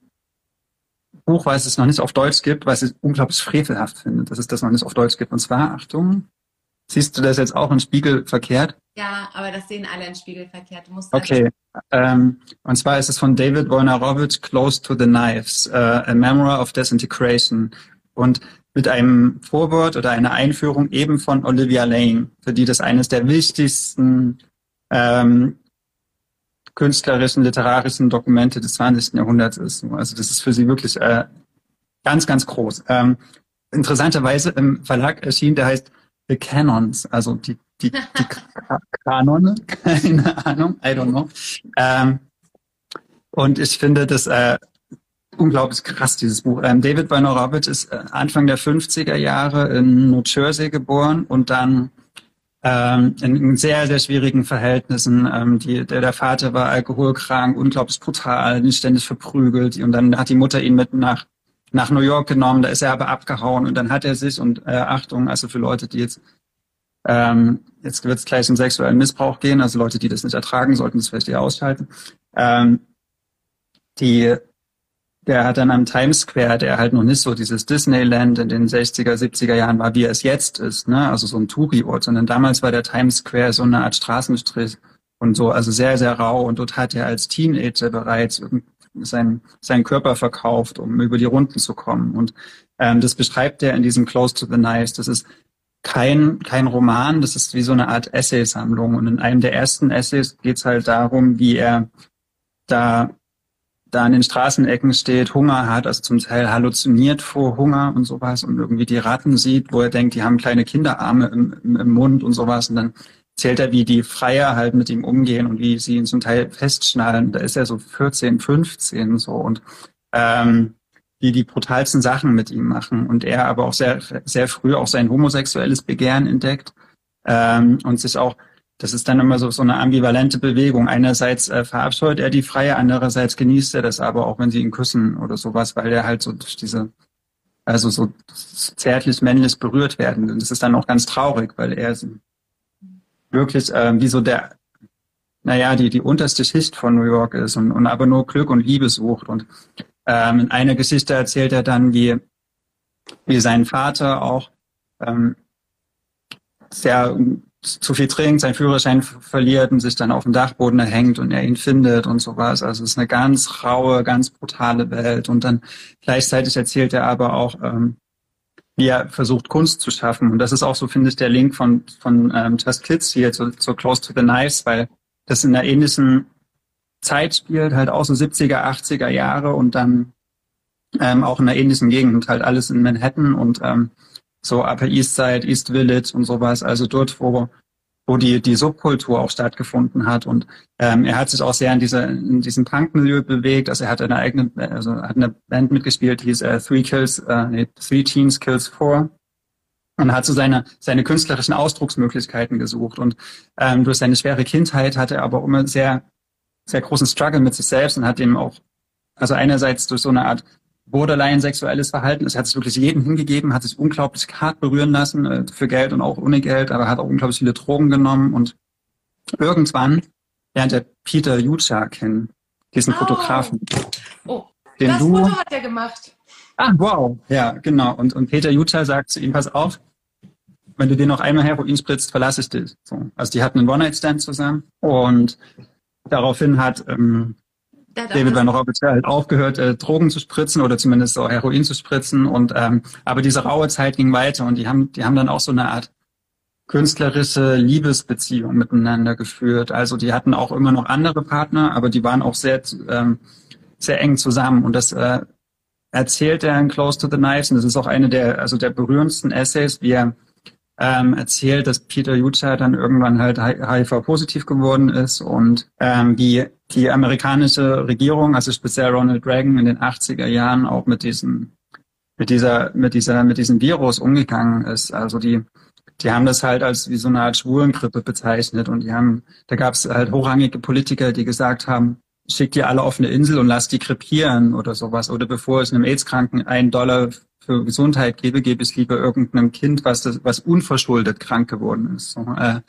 Buch, weil es es noch nicht auf Deutsch gibt, weil ich unglaublich frevelhaft finde, dass es das noch nicht auf Deutsch gibt. Und zwar, Achtung, siehst du das jetzt auch in Spiegel verkehrt? Ja, aber das sehen alle in Spiegel verkehrt. Du musst okay, ähm, und zwar ist es von David Wojnarowicz, Close to the Knives, uh, A Memoir of Disintegration. Und mit einem Vorwort oder einer Einführung eben von Olivia Lane, für die das eines der wichtigsten ähm, künstlerischen, literarischen Dokumente des 20. Jahrhunderts ist. Also das ist für sie wirklich äh, ganz, ganz groß. Ähm, interessanterweise im Verlag erschien, der heißt The Canons, also die, die, die Kanone, keine Ahnung, I don't know. Ähm, und ich finde das äh, unglaublich krass, dieses Buch. Ähm, David Wojnarowicz ist äh, Anfang der 50er Jahre in New Jersey geboren und dann ähm, in sehr, sehr schwierigen Verhältnissen. Ähm, die, der, der Vater war alkoholkrank, unglaublich brutal, ständig verprügelt. Und dann hat die Mutter ihn mit nach, nach New York genommen, da ist er aber abgehauen und dann hat er sich, und äh, Achtung, also für Leute, die jetzt ähm, jetzt wird es gleich um sexuellen Missbrauch gehen, also Leute, die das nicht ertragen, sollten das vielleicht eher ausschalten. Ähm, die der hat dann am Times Square, der halt noch nicht so dieses Disneyland in den 60er, 70er Jahren war, wie er es jetzt ist, ne? Also so ein Touri-Ort, sondern damals war der Times Square so eine Art Straßenstrich und so, also sehr, sehr rau. Und dort hat er als Teenager bereits seinen, seinen Körper verkauft, um über die Runden zu kommen. Und ähm, das beschreibt er in diesem Close to the Knives. Das ist kein, kein Roman, das ist wie so eine Art Essaysammlung. Und in einem der ersten Essays geht es halt darum, wie er da da an den Straßenecken steht, Hunger hat, also zum Teil halluziniert vor Hunger und sowas und irgendwie die Ratten sieht, wo er denkt, die haben kleine Kinderarme im, im, Mund und sowas und dann zählt er, wie die Freier halt mit ihm umgehen und wie sie ihn zum Teil festschnallen. Da ist er so 14, 15 so und ähm, die die brutalsten Sachen mit ihm machen und er aber auch sehr sehr früh auch sein homosexuelles Begehren entdeckt ähm, und sich auch das ist dann immer so, so eine ambivalente Bewegung. Einerseits äh, verabscheut er die Freie, andererseits genießt er das aber auch, wenn sie ihn küssen oder sowas, weil er halt so durch diese, also so zärtlich männlich berührt werden. Und das ist dann auch ganz traurig, weil er wirklich äh, wie so der, naja, die, die unterste Schicht von New York ist und, und aber nur Glück und Liebe sucht. Und ähm, in einer Geschichte erzählt er dann, wie, wie sein Vater auch ähm, sehr zu viel trinkt, seinen Führerschein verliert und sich dann auf dem Dachboden erhängt und er ihn findet und sowas. Also es ist eine ganz raue, ganz brutale Welt. Und dann gleichzeitig erzählt er aber auch, ähm, wie er versucht, Kunst zu schaffen. Und das ist auch so, finde ich, der Link von, von ähm, Just Kids hier zu, zu Close to the Knives, weil das in einer ähnlichen Zeit spielt, halt auch so 70er, 80er Jahre und dann ähm, auch in einer ähnlichen Gegend, halt alles in Manhattan und ähm, so Upper East Side, East Village und sowas, also dort, wo wo die, die Subkultur auch stattgefunden hat. Und ähm, er hat sich auch sehr in, dieser, in diesem Punk-Milieu bewegt. Also er hat eine eigene, also hat eine Band mitgespielt, die hieß äh, Three Kills, äh, nee, Three Teens Kills Four. Und hat so seine, seine künstlerischen Ausdrucksmöglichkeiten gesucht. Und ähm, durch seine schwere Kindheit hatte er aber immer sehr, sehr großen Struggle mit sich selbst und hat ihm auch, also einerseits durch so eine Art borderline sexuelles Verhalten. Es hat sich wirklich jeden hingegeben, hat sich unglaublich hart berühren lassen, äh, für Geld und auch ohne Geld, aber hat auch unglaublich viele Drogen genommen und irgendwann lernt er Peter Jucha kennen, diesen oh. Fotografen. Oh, den das du... Foto hat er gemacht. Ah, wow. Ja, genau. Und, und Peter Jucha sagt zu ihm, pass auf, wenn du dir noch einmal Heroin spritzt, verlasse ich dich. So. Also die hatten einen One-Night-Stand zusammen und daraufhin hat ähm, David Robert halt aufgehört, äh, Drogen zu spritzen oder zumindest so Heroin zu spritzen. Und ähm, aber diese raue Zeit ging weiter und die haben, die haben dann auch so eine Art künstlerische Liebesbeziehung miteinander geführt. Also die hatten auch immer noch andere Partner, aber die waren auch sehr, ähm, sehr eng zusammen. Und das äh, erzählt er in Close to the Knives. Und das ist auch eine der, also der berührendsten Essays, wie er ähm, erzählt, dass Peter Utah dann irgendwann halt HIV-positiv geworden ist und ähm, wie die amerikanische Regierung, also speziell Ronald Reagan in den 80er Jahren auch mit diesem, mit dieser, mit dieser, mit diesem Virus umgegangen ist. Also die, die haben das halt als wie so eine Art Schwulengrippe bezeichnet und die haben, da gab es halt hochrangige Politiker, die gesagt haben, schickt die alle auf eine Insel und lasst die krepieren oder sowas. Oder bevor es einem AIDS-Kranken einen Dollar für Gesundheit gebe, gebe ich lieber irgendeinem Kind, was das, was unverschuldet krank geworden ist. So, äh,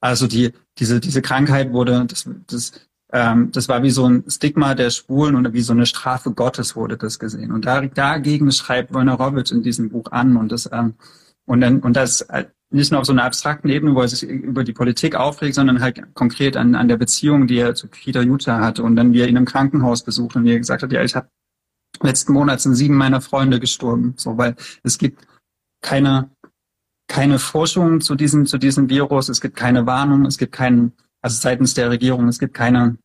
also die, diese, diese Krankheit wurde, das, das, ähm, das war wie so ein Stigma der Schwulen oder wie so eine Strafe Gottes wurde das gesehen. Und da, dagegen schreibt Werner Roberts in diesem Buch an und das, ähm, und dann, und das äh, nicht nur auf so einer abstrakten Ebene, wo er sich über die Politik aufregt, sondern halt konkret an, an der Beziehung, die er zu Peter Utah hatte und dann wie er ihn im Krankenhaus besucht und wie er gesagt hat, ja, ich habe letzten Monat sind sieben meiner Freunde gestorben, so, weil es gibt keine, keine Forschung zu diesem, zu diesem Virus, es gibt keine Warnung, es gibt keinen, also seitens der Regierung, es gibt keine,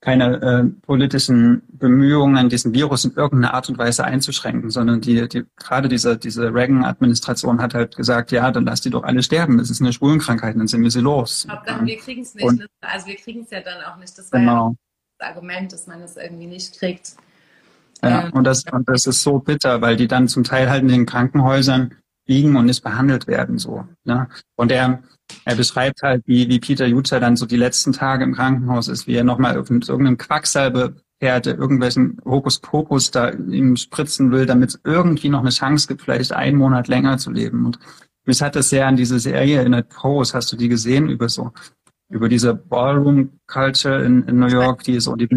keine äh, politischen Bemühungen, diesen Virus in irgendeiner Art und Weise einzuschränken, sondern die, die gerade diese, diese Reagan-Administration hat halt gesagt, ja, dann lass die doch alle sterben. Das ist eine Schwulenkrankheit, dann sind wir sie los. Hauptsache, wir kriegen es nicht. Und, also wir kriegen es ja dann auch nicht. Das war genau. ja das Argument, dass man es irgendwie nicht kriegt. Ja, ähm, und das, und das ist so bitter, weil die dann zum Teil halt in den Krankenhäusern liegen und nicht behandelt werden so. Ne? Und er, er beschreibt halt, wie, wie Peter Jutzer dann so die letzten Tage im Krankenhaus ist, wie er nochmal mit irgendeinem Quacksalbe der irgendwelchen Hokuspokus da ihm spritzen will, damit es irgendwie noch eine Chance gibt, vielleicht einen Monat länger zu leben. Und mich hat das sehr an diese Serie in Pose, hast du die gesehen, über so, über diese Ballroom-Culture in, in New York, die so die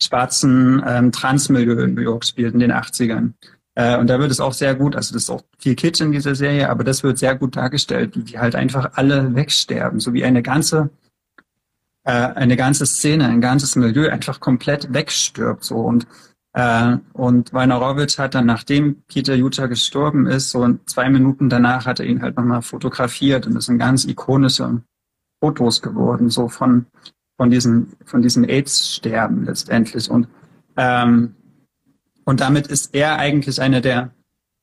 schwarzen ähm, Transmilieu in New York spielt in den 80ern. Äh, und da wird es auch sehr gut, also das ist auch viel Kitsch in dieser Serie, aber das wird sehr gut dargestellt, wie die halt einfach alle wegsterben, so wie eine ganze äh, eine ganze Szene, ein ganzes Milieu einfach komplett wegstirbt so und äh, und Wojnarowicz hat dann, nachdem Peter Jutta gestorben ist, so zwei Minuten danach hat er ihn halt nochmal fotografiert und das sind ganz ikonische Fotos geworden, so von von diesem von diesem AIDS-Sterben letztendlich und ähm, und damit ist er eigentlich einer der,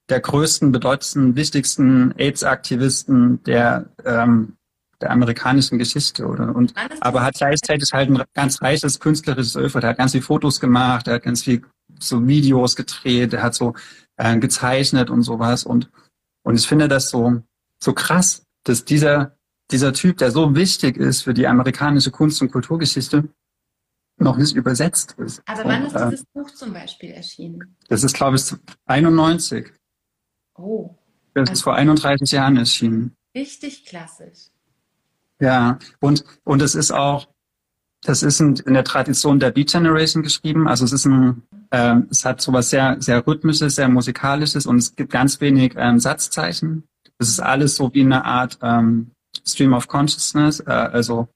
der größten, bedeutendsten, wichtigsten AIDS-Aktivisten der, ähm, der amerikanischen Geschichte, oder? Und, aber hat gleichzeitig halt ein ganz reiches künstlerisches Öffel. Er hat ganz viele Fotos gemacht, er hat ganz viel so Videos gedreht, er hat so äh, gezeichnet und sowas. Und, und ich finde das so, so krass, dass dieser, dieser Typ, der so wichtig ist für die amerikanische Kunst- und Kulturgeschichte, noch nicht übersetzt ist. Aber wann ist dieses Buch zum Beispiel erschienen? Das ist, glaube ich, 91. Oh. Das also ist vor 31 Jahren erschienen. Richtig klassisch. Ja, und, und es ist auch, das ist in, in der Tradition der Beat Generation geschrieben. Also es ist ein, äh, es hat sowas sehr, sehr rhythmisches, sehr musikalisches und es gibt ganz wenig ähm, Satzzeichen. Es ist alles so wie eine Art ähm, Stream of Consciousness, äh, also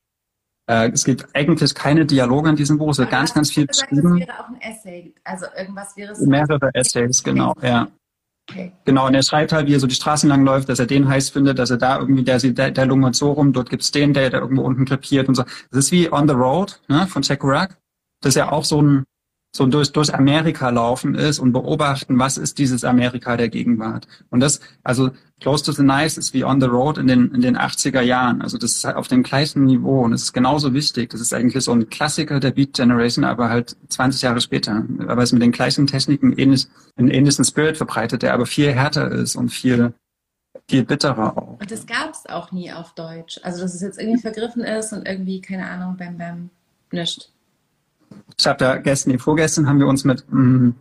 äh, es gibt eigentlich keine Dialoge in diesem Buch, es wird ganz, ganz viel gesagt, beschrieben. Das wäre auch ein Essay, also irgendwas wäre es. Mehrere Essays, genau, ja. Okay. Genau, und er schreibt halt, wie er so die Straßen lang läuft, dass er den heiß findet, dass er da irgendwie, der, der, der lungert so rum, dort gibt's den, der, der irgendwo unten krepiert und so. Das ist wie On the Road, ne, von Jack Kerouac. Das ist ja auch so ein, so durch, durch Amerika laufen ist und beobachten, was ist dieses Amerika der Gegenwart. Und das, also Close to the Nice ist wie On the Road in den, in den 80er Jahren. Also das ist auf dem gleichen Niveau und es ist genauso wichtig. Das ist eigentlich so ein Klassiker der Beat Generation, aber halt 20 Jahre später. Aber es mit den gleichen Techniken ähnlich, einen ähnlichen Spirit verbreitet, der aber viel härter ist und viel, viel bitterer auch. Und das gab es auch nie auf Deutsch. Also dass es jetzt irgendwie vergriffen ist und irgendwie, keine Ahnung, bam, bam, nischt. Ich habe da gestern, vorgestern haben wir uns mit ähm,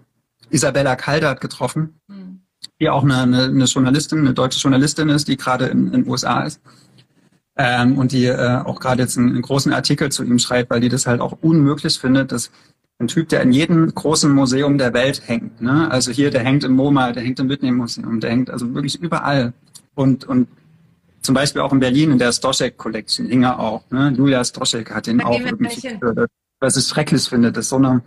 Isabella Kaldert getroffen, mhm. die auch eine, eine, eine, Journalistin, eine deutsche Journalistin ist, die gerade in den USA ist. Ähm, und die äh, auch gerade jetzt einen, einen, großen Artikel zu ihm schreibt, weil die das halt auch unmöglich findet, dass ein Typ, der in jedem großen Museum der Welt hängt, ne? also hier, der hängt im MoMA, der hängt im Whitney Museum, der hängt also wirklich überall. Und, und zum Beispiel auch in Berlin in der Stoschek Collection hing er auch. Ne? Julia Stoschek hat ihn da auch irgendwie gefördert was ich schrecklich finde, dass so eine,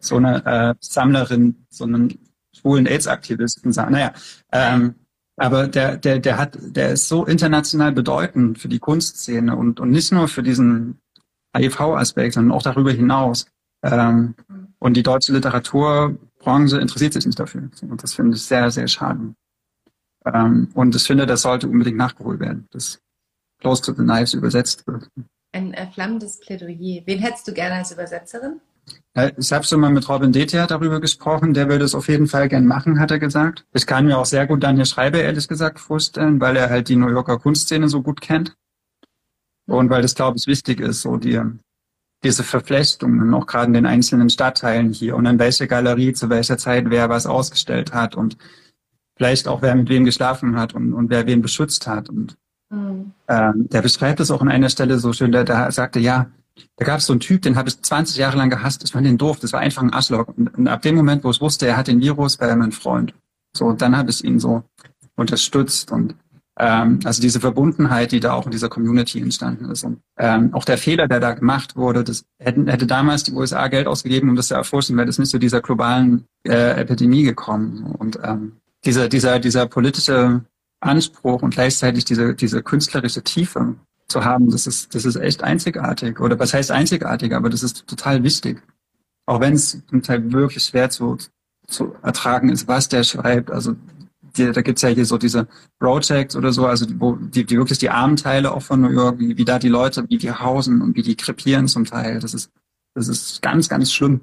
so eine äh, Sammlerin, so einen schwulen AIDS-Aktivisten sagt. Naja, ähm, aber der, der, der hat, der ist so international bedeutend für die Kunstszene und, und nicht nur für diesen HIV-Aspekt, sondern auch darüber hinaus. Ähm, und die deutsche Literaturbranche interessiert sich nicht dafür. Und das finde ich sehr, sehr schade. Ähm, und ich finde, das sollte unbedingt nachgeholt werden, dass Close to the Knives übersetzt wird ein äh, flammendes Plädoyer. Wen hättest du gerne als Übersetzerin? Ich habe schon mal mit Robin Detia darüber gesprochen. Der würde es auf jeden Fall gern machen, hat er gesagt. Ich kann mir auch sehr gut Daniel Schreiber, ehrlich gesagt, vorstellen, weil er halt die New Yorker Kunstszene so gut kennt. Und weil das, glaube ich, wichtig ist, so die, diese Verflechtungen, auch gerade in den einzelnen Stadtteilen hier und in welche Galerie, zu welcher Zeit wer was ausgestellt hat und vielleicht auch wer mit wem geschlafen hat und, und wer wen beschützt hat. Und. Ähm, der beschreibt es auch an einer Stelle so schön, der, der sagte, ja, da gab es so einen Typ, den habe ich 20 Jahre lang gehasst. Ich fand den doof. Das war einfach ein Arschloch. Und, und ab dem Moment, wo ich wusste, er hat den Virus, war er mein Freund. So, und dann habe ich ihn so unterstützt und ähm, also diese Verbundenheit, die da auch in dieser Community entstanden ist. Und ähm, auch der Fehler, der da gemacht wurde, das hätten, hätte damals die USA Geld ausgegeben, um das zu erforschen, wäre das nicht zu dieser globalen äh, Epidemie gekommen. Und ähm, dieser, dieser, dieser politische Anspruch und gleichzeitig diese, diese künstlerische Tiefe zu haben, das ist, das ist echt einzigartig. Oder was heißt einzigartig, aber das ist total wichtig. Auch wenn es zum Teil wirklich schwer zu, zu ertragen ist, was der schreibt. Also die, da gibt's ja hier so diese Projects oder so, also wo die, die wirklich die armen Teile auch von New York, wie, wie da die Leute, wie die hausen und wie die krepieren zum Teil. Das ist, das ist ganz, ganz schlimm.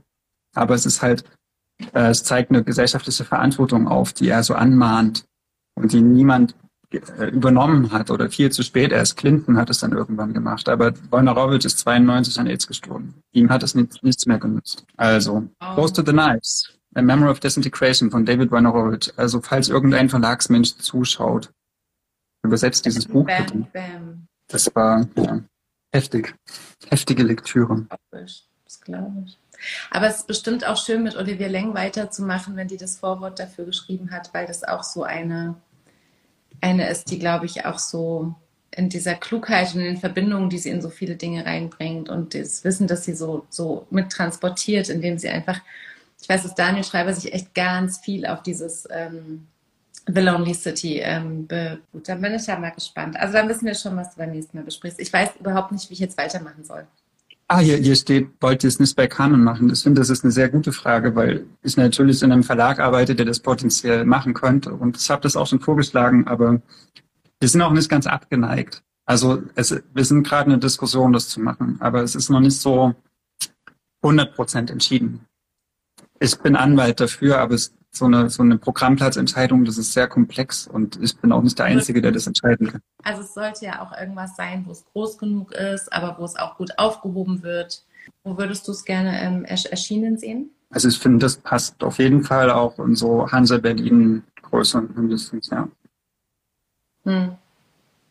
Aber es ist halt, äh, es zeigt eine gesellschaftliche Verantwortung auf, die er so anmahnt und die niemand äh, übernommen hat oder viel zu spät erst. Clinton hat es dann irgendwann gemacht. Aber Wojnarowicz ist 92 an AIDS gestorben. Ihm hat es nichts, nichts mehr genutzt. Also, oh. Close to the Knives. A Memory of Disintegration von David Wojnarowicz. Also, falls irgendein Verlagsmensch zuschaut, übersetzt dieses Buch bitte. Das war ja, heftig. Heftige Lektüre. Das glaube ich. Aber es ist bestimmt auch schön, mit Olivier Leng weiterzumachen, wenn die das Vorwort dafür geschrieben hat, weil das auch so eine, eine ist, die, glaube ich, auch so in dieser Klugheit und in den Verbindungen, die sie in so viele Dinge reinbringt und das Wissen, das sie so, so mittransportiert, indem sie einfach, ich weiß, dass Daniel Schreiber sich echt ganz viel auf dieses ähm, The Lonely City ähm, gut, dann bin ich ja mal gespannt. Also dann wissen wir schon, was du beim nächsten Mal besprichst. Ich weiß überhaupt nicht, wie ich jetzt weitermachen soll. Ah, hier, hier steht, wollt ihr es nicht bei Kanon machen? Ich finde, das ist eine sehr gute Frage, weil ich natürlich in einem Verlag arbeite, der das potenziell machen könnte. Und ich habe das auch schon vorgeschlagen, aber wir sind auch nicht ganz abgeneigt. Also es, wir sind gerade in der Diskussion, das zu machen, aber es ist noch nicht so 100 Prozent entschieden. Ich bin Anwalt dafür, aber es so eine, so eine Programmplatzentscheidung, das ist sehr komplex und ich bin auch nicht der Einzige, der das entscheiden kann. Also es sollte ja auch irgendwas sein, wo es groß genug ist, aber wo es auch gut aufgehoben wird. Wo würdest du es gerne ähm, erschienen sehen? Also ich finde, das passt auf jeden Fall auch in so Hansa Berlin Größe mindestens, ja. Hm.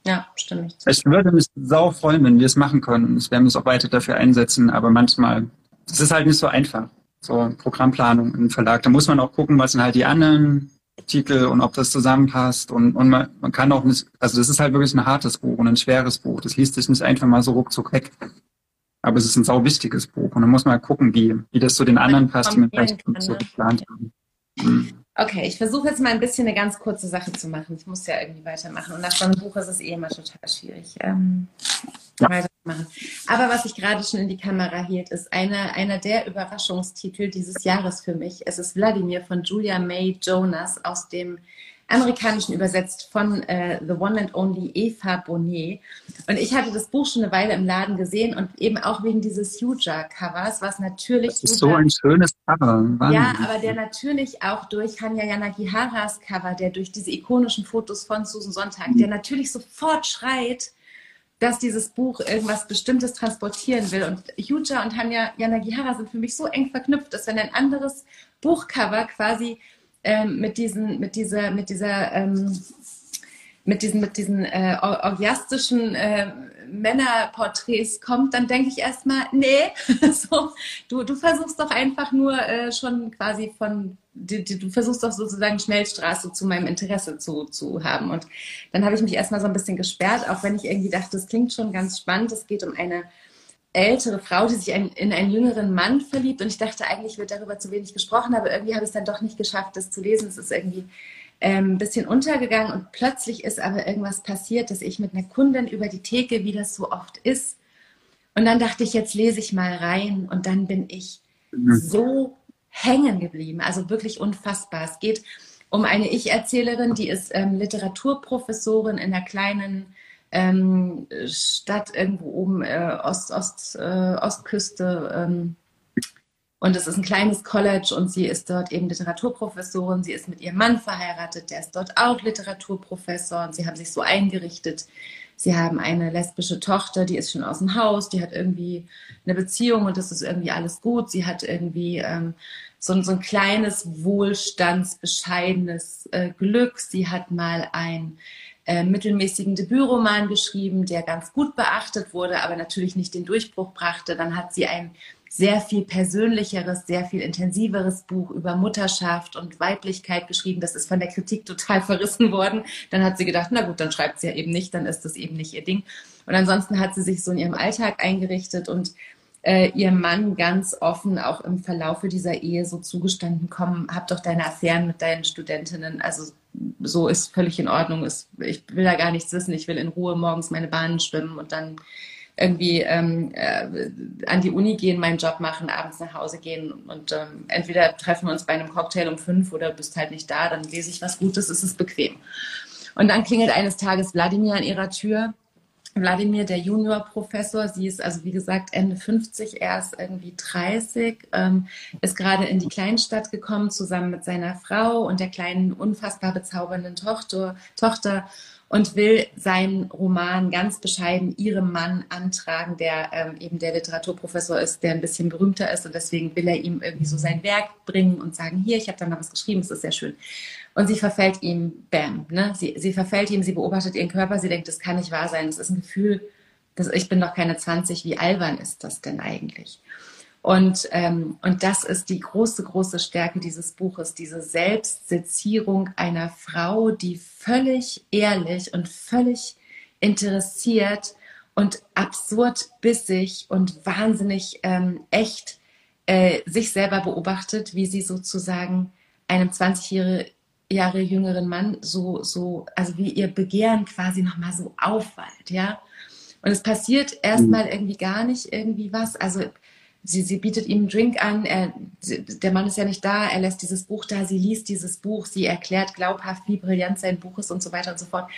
Ja, stimmt. Ich würde mich sau freuen, wenn wir es machen können. Ich werde uns auch weiter dafür einsetzen, aber manchmal, es ist halt nicht so einfach so Programmplanung im Verlag. Da muss man auch gucken, was sind halt die anderen Titel und ob das zusammenpasst. Und, und man, man kann auch nicht, also das ist halt wirklich ein hartes Buch und ein schweres Buch. Das liest sich nicht einfach mal so ruckzuck weg. Aber es ist ein sau wichtiges Buch. Und dann muss man halt gucken, wie, wie das zu den anderen passt, die man vielleicht so ne? geplant haben. Mhm. Okay, ich versuche jetzt mal ein bisschen eine ganz kurze Sache zu machen. Ich muss ja irgendwie weitermachen. Und nach so einem Buch ist es eh immer total schwierig. Ähm, ja. weitermachen. Aber was ich gerade schon in die Kamera hielt, ist eine, einer der Überraschungstitel dieses Jahres für mich. Es ist Wladimir von Julia May Jonas aus dem Amerikanischen übersetzt von äh, The One and Only Eva Bonnet. Und ich hatte das Buch schon eine Weile im Laden gesehen und eben auch wegen dieses Yuja-Covers, was natürlich. Das ist Yuja, so ein schönes Cover. Wahnsinn. Ja, aber der natürlich auch durch Hanya Yanagiharas Cover, der durch diese ikonischen Fotos von Susan Sonntag, mhm. der natürlich sofort schreit, dass dieses Buch irgendwas Bestimmtes transportieren will. Und Yuja und Hanya Yanagihara sind für mich so eng verknüpft, dass wenn ein anderes Buchcover quasi ähm, mit diesen, mit dieser, mit dieser, ähm, mit diesen, mit diesen äh, orgiastischen äh, Männerporträts kommt, dann denke ich erstmal, nee, so, du, du versuchst doch einfach nur äh, schon quasi von, du, du versuchst doch sozusagen Schnellstraße zu meinem Interesse zu, zu haben. Und dann habe ich mich erstmal so ein bisschen gesperrt, auch wenn ich irgendwie dachte, das klingt schon ganz spannend. Es geht um eine ältere Frau, die sich in einen jüngeren Mann verliebt. Und ich dachte, eigentlich wird darüber zu wenig gesprochen, aber irgendwie habe ich es dann doch nicht geschafft, das zu lesen. Es ist irgendwie ähm, ein bisschen untergegangen und plötzlich ist aber irgendwas passiert, dass ich mit einer Kundin über die Theke, wie das so oft ist. Und dann dachte ich, jetzt lese ich mal rein und dann bin ich mhm. so hängen geblieben. Also wirklich unfassbar. Es geht um eine Ich-Erzählerin, die ist ähm, Literaturprofessorin in einer kleinen ähm, Stadt irgendwo oben, äh, Ost, Ost, äh, Ostküste, ähm, Und es ist ein kleines College und sie ist dort eben Literaturprofessorin. Sie ist mit ihrem Mann verheiratet, der ist dort auch Literaturprofessor und sie haben sich so eingerichtet. Sie haben eine lesbische Tochter, die ist schon aus dem Haus, die hat irgendwie eine Beziehung und das ist irgendwie alles gut. Sie hat irgendwie ähm, so, so ein kleines, wohlstandsbescheidenes äh, Glück. Sie hat mal ein äh, mittelmäßigen Debütroman geschrieben, der ganz gut beachtet wurde, aber natürlich nicht den Durchbruch brachte. Dann hat sie ein sehr viel persönlicheres, sehr viel intensiveres Buch über Mutterschaft und Weiblichkeit geschrieben. Das ist von der Kritik total verrissen worden. Dann hat sie gedacht, na gut, dann schreibt sie ja eben nicht, dann ist das eben nicht ihr Ding. Und ansonsten hat sie sich so in ihrem Alltag eingerichtet und äh, ihrem Mann ganz offen auch im Verlaufe dieser Ehe so zugestanden, komm, hab doch deine Affären mit deinen Studentinnen. Also so ist völlig in Ordnung. Ist, ich will da gar nichts wissen. Ich will in Ruhe morgens meine Bahnen schwimmen und dann irgendwie ähm, äh, an die Uni gehen, meinen Job machen, abends nach Hause gehen und ähm, entweder treffen wir uns bei einem Cocktail um fünf oder bist halt nicht da, dann lese ich was Gutes, ist es bequem. Und dann klingelt eines Tages Wladimir an ihrer Tür. Wladimir, der Juniorprofessor, sie ist also wie gesagt Ende 50, er ist irgendwie 30, ähm, ist gerade in die Kleinstadt gekommen zusammen mit seiner Frau und der kleinen unfassbar bezaubernden Tochter, Tochter und will seinen Roman ganz bescheiden ihrem Mann antragen, der ähm, eben der Literaturprofessor ist, der ein bisschen berühmter ist und deswegen will er ihm irgendwie so sein Werk bringen und sagen, hier, ich habe da mal was geschrieben, es ist sehr schön. Und sie verfällt ihm, bam, ne? Sie, sie verfällt ihm, sie beobachtet ihren Körper, sie denkt, das kann nicht wahr sein, das ist ein Gefühl, dass ich bin doch keine 20, wie albern ist das denn eigentlich? Und, ähm, und das ist die große, große Stärke dieses Buches, diese Selbstsezierung einer Frau, die völlig ehrlich und völlig interessiert und absurd bissig und wahnsinnig ähm, echt äh, sich selber beobachtet, wie sie sozusagen einem 20 Jahre, jüngeren Mann so, so, also wie ihr Begehren quasi nochmal so aufwallt, ja. Und es passiert erstmal mhm. irgendwie gar nicht irgendwie was. Also Sie, sie bietet ihm einen Drink an, er, der Mann ist ja nicht da, er lässt dieses Buch da, sie liest dieses Buch, sie erklärt glaubhaft, wie brillant sein Buch ist und so weiter und so fort.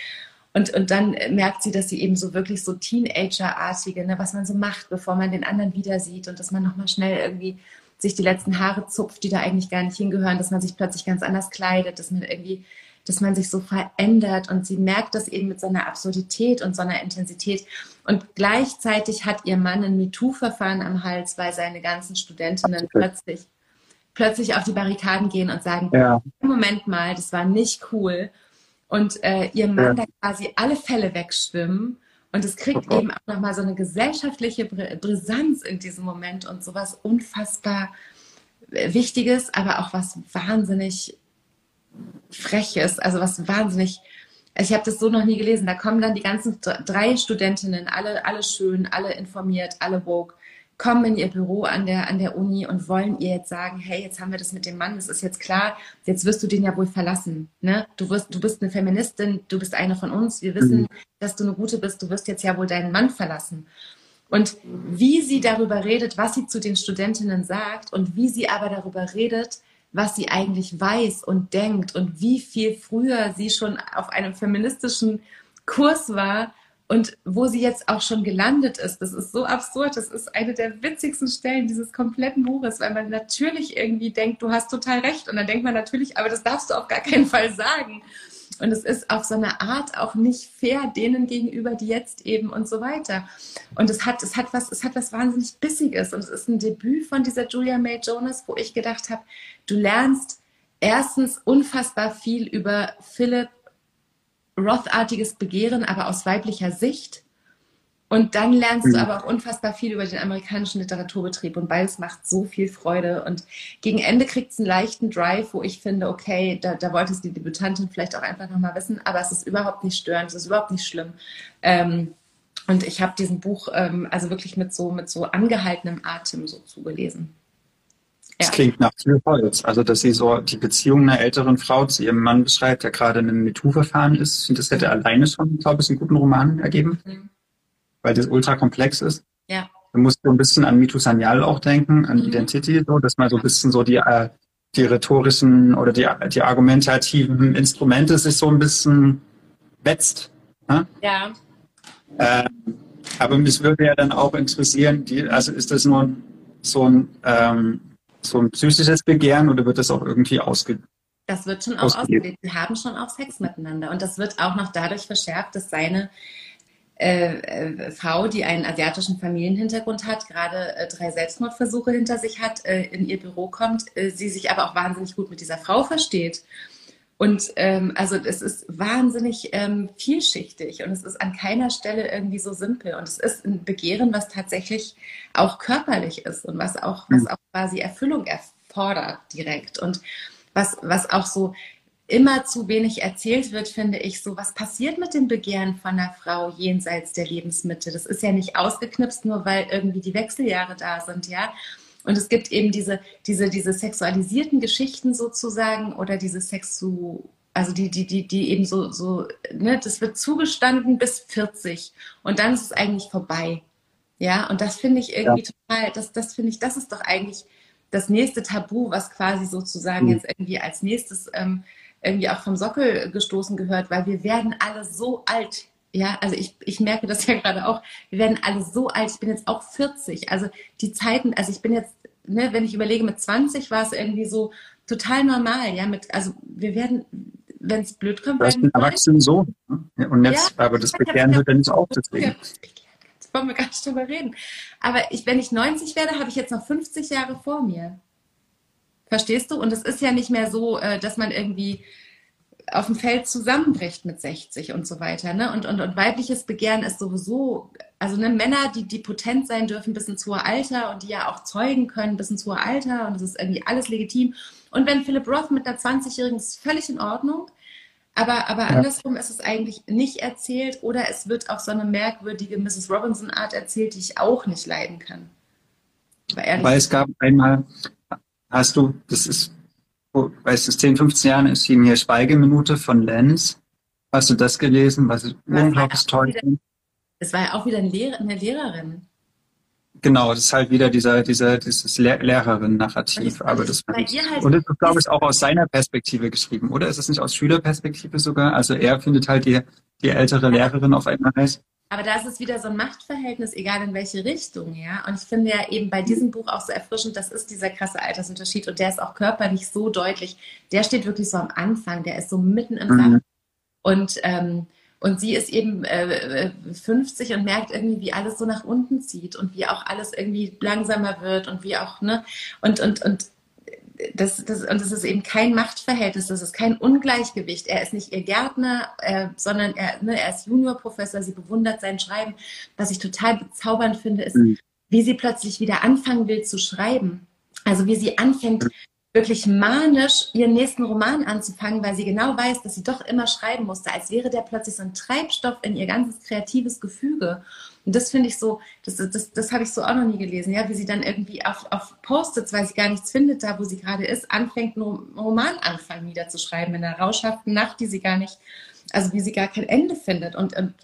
Und, und dann merkt sie, dass sie eben so wirklich so Teenager-artige, ne, was man so macht, bevor man den anderen wieder sieht und dass man nochmal schnell irgendwie sich die letzten Haare zupft, die da eigentlich gar nicht hingehören, dass man sich plötzlich ganz anders kleidet, dass man irgendwie dass man sich so verändert und sie merkt das eben mit so einer Absurdität und so einer Intensität. Und gleichzeitig hat ihr Mann ein MeToo-Verfahren am Hals, weil seine ganzen Studentinnen plötzlich, plötzlich auf die Barrikaden gehen und sagen, ja. Moment mal, das war nicht cool. Und äh, ihr Mann ja. da quasi alle Fälle wegschwimmen. Und es kriegt oh. eben auch nochmal so eine gesellschaftliche Brisanz in diesem Moment und sowas unfassbar Wichtiges, aber auch was wahnsinnig Freches, also was wahnsinnig. Ich habe das so noch nie gelesen. Da kommen dann die ganzen drei Studentinnen, alle, alle schön, alle informiert, alle woke, kommen in ihr Büro an der, an der Uni und wollen ihr jetzt sagen, hey, jetzt haben wir das mit dem Mann, das ist jetzt klar, jetzt wirst du den ja wohl verlassen. Ne? Du, wirst, du bist eine Feministin, du bist eine von uns, wir wissen, mhm. dass du eine gute bist, du wirst jetzt ja wohl deinen Mann verlassen. Und wie sie darüber redet, was sie zu den Studentinnen sagt und wie sie aber darüber redet, was sie eigentlich weiß und denkt und wie viel früher sie schon auf einem feministischen Kurs war und wo sie jetzt auch schon gelandet ist. Das ist so absurd. Das ist eine der witzigsten Stellen dieses kompletten Buches, weil man natürlich irgendwie denkt, du hast total recht. Und dann denkt man natürlich, aber das darfst du auf gar keinen Fall sagen. Und es ist auf so eine Art auch nicht fair denen gegenüber, die jetzt eben und so weiter. Und es hat, es hat was, es hat was wahnsinnig Bissiges. Und es ist ein Debüt von dieser Julia May Jonas, wo ich gedacht habe, du lernst erstens unfassbar viel über Philip Roth-artiges Begehren, aber aus weiblicher Sicht. Und dann lernst mhm. du aber auch unfassbar viel über den amerikanischen Literaturbetrieb und beides macht so viel Freude. Und gegen Ende kriegt es einen leichten Drive, wo ich finde, okay, da, da wollte es die Debütantin vielleicht auch einfach nochmal wissen, aber es ist überhaupt nicht störend, es ist überhaupt nicht schlimm. Ähm, und ich habe diesen Buch ähm, also wirklich mit so, mit so angehaltenem Atem so zugelesen. Das ja. klingt nach viel Holz. Also, dass sie so die Beziehung einer älteren Frau zu ihrem Mann beschreibt, der gerade in einem MeToo-Verfahren ist. Und das hätte alleine schon, glaube ich, einen guten Roman ergeben. Mhm weil das ultra komplex ist. Ja. Du musst so ein bisschen an Mitu Sanyal auch denken, an mhm. Identity, so, dass man so ein bisschen so die, äh, die rhetorischen oder die, die argumentativen Instrumente sich so ein bisschen wetzt. Ne? Ja. Ähm, aber mich würde ja dann auch interessieren, die, also ist das nur so ein, ähm, so ein psychisches Begehren oder wird das auch irgendwie ausge das wird schon auch ausgelebt. Sie haben schon auch Sex miteinander. Und das wird auch noch dadurch verschärft, dass seine äh, äh, Frau, die einen asiatischen Familienhintergrund hat, gerade äh, drei Selbstmordversuche hinter sich hat, äh, in ihr Büro kommt, äh, sie sich aber auch wahnsinnig gut mit dieser Frau versteht. Und ähm, also es ist wahnsinnig ähm, vielschichtig und es ist an keiner Stelle irgendwie so simpel. Und es ist ein Begehren, was tatsächlich auch körperlich ist und was auch, was hm. auch quasi Erfüllung erfordert direkt. Und was, was auch so immer zu wenig erzählt wird, finde ich, so was passiert mit dem Begehren von einer Frau jenseits der Lebensmitte. Das ist ja nicht ausgeknipst, nur weil irgendwie die Wechseljahre da sind, ja. Und es gibt eben diese, diese, diese sexualisierten Geschichten sozusagen oder diese Sexu, also die, die, die, die eben so, so, ne, das wird zugestanden bis 40 und dann ist es eigentlich vorbei. Ja, und das finde ich irgendwie ja. total, das, das finde ich, das ist doch eigentlich das nächste Tabu, was quasi sozusagen mhm. jetzt irgendwie als nächstes ähm, irgendwie auch vom Sockel gestoßen gehört, weil wir werden alle so alt. Ja, also ich, ich merke das ja gerade auch. Wir werden alle so alt. Ich bin jetzt auch 40. Also die Zeiten, also ich bin jetzt, ne, wenn ich überlege, mit 20 war es irgendwie so total normal. Ja, mit, also wir werden, wenn es blöd kommt, werden wir Erwachsenen so. Ne? Und jetzt, ja, aber das Begehren wird dann nicht auch deswegen wollen wir gar nicht drüber reden. Aber ich, wenn ich 90 werde, habe ich jetzt noch 50 Jahre vor mir. Verstehst du? Und es ist ja nicht mehr so, äh, dass man irgendwie auf dem Feld zusammenbricht mit 60 und so weiter. Ne? Und, und, und weibliches Begehren ist sowieso, also ne, Männer, die, die potent sein dürfen bis ins hohe Alter und die ja auch zeugen können bis ins hohe Alter und das ist irgendwie alles legitim. Und wenn Philip Roth mit einer 20-Jährigen ist völlig in Ordnung. Aber, aber ja. andersrum ist es eigentlich nicht erzählt oder es wird auf so eine merkwürdige Mrs. Robinson-Art erzählt, die ich auch nicht leiden kann. Weil es gab einmal, hast du, das ist, weißt du, 10, 15 Jahren erschien hier Schweigeminute von Lenz. Hast du das gelesen? Was ich unglaublich toll finde? Es war ja auch wieder eine, Lehrer, eine Lehrerin. Genau, das ist halt wieder dieser, dieser, dieses Lehrerin-Narrativ. Aber das halt und das ist, glaube ich, auch aus seiner Perspektive geschrieben, oder? Ist es nicht aus Schülerperspektive sogar? Also er findet halt die, die ältere Lehrerin auf einmal heiß. Aber da ist es wieder so ein Machtverhältnis, egal in welche Richtung, ja. Und ich finde ja eben bei diesem Buch auch so erfrischend, das ist dieser krasse Altersunterschied und der ist auch körperlich so deutlich. Der steht wirklich so am Anfang, der ist so mitten im mhm. Saft. Und ähm, und sie ist eben äh, 50 und merkt irgendwie, wie alles so nach unten zieht und wie auch alles irgendwie langsamer wird und wie auch, ne? Und, und, und das, das, und das ist eben kein Machtverhältnis, das ist kein Ungleichgewicht. Er ist nicht ihr Gärtner, äh, sondern er, ne, er ist Juniorprofessor, sie bewundert sein Schreiben. Was ich total bezaubernd finde, ist, mhm. wie sie plötzlich wieder anfangen will zu schreiben. Also wie sie anfängt, wirklich manisch ihren nächsten Roman anzufangen, weil sie genau weiß, dass sie doch immer schreiben musste, als wäre der plötzlich so ein Treibstoff in ihr ganzes kreatives Gefüge. Und das finde ich so, das, das, das habe ich so auch noch nie gelesen, ja, wie sie dann irgendwie auf, auf Post-its, weil sie gar nichts findet, da wo sie gerade ist, anfängt, einen Roman anfangen niederzuschreiben in einer rauschhaften Nacht, die sie gar nicht, also wie sie gar kein Ende findet. Und, und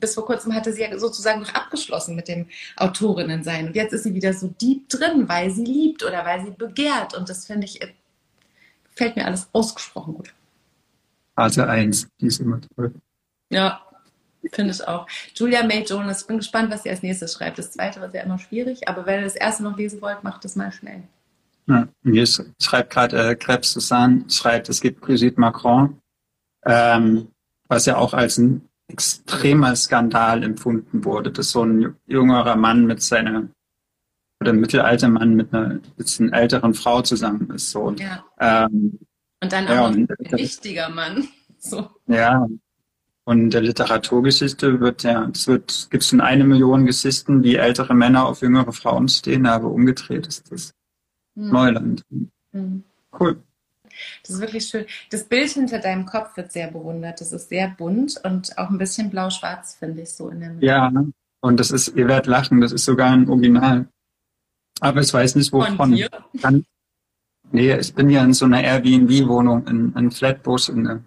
bis vor kurzem hatte sie ja sozusagen noch abgeschlossen mit dem Autorinnensein. Und jetzt ist sie wieder so deep drin, weil sie liebt oder weil sie begehrt. Und das finde ich, fällt mir alles ausgesprochen gut. Phase 1, die ist immer toll. Ja, finde ich auch. Julia May Jonas, ich bin gespannt, was sie als nächstes schreibt. Das zweite wird ja immer schwierig, aber wenn ihr das erste noch lesen wollt, macht das mal schnell. Ja, hier schreibt gerade äh, Krebs Susanne, schreibt, es gibt Brigitte Macron, ähm, was ja auch als ein extremer Skandal empfunden wurde, dass so ein jüngerer Mann mit seiner oder ein mittelalter Mann mit einer bisschen älteren Frau zusammen ist. So. Ja. Ähm, und dann auch ja, ein wichtiger Mann. So. Ja. Und in der Literaturgeschichte wird ja, es wird, gibt schon eine Million Geschichten, wie ältere Männer auf jüngere Frauen stehen, aber umgedreht ist das hm. Neuland. Hm. Cool. Das ist wirklich schön. Das Bild hinter deinem Kopf wird sehr bewundert. Das ist sehr bunt und auch ein bisschen blau-schwarz, finde ich so in der Mitte. Ja, und das ist, ihr werdet lachen, das ist sogar ein Original. Aber ich weiß nicht, wovon. Von nee, ich bin ja in so einer Airbnb-Wohnung in, in Flatbush in der,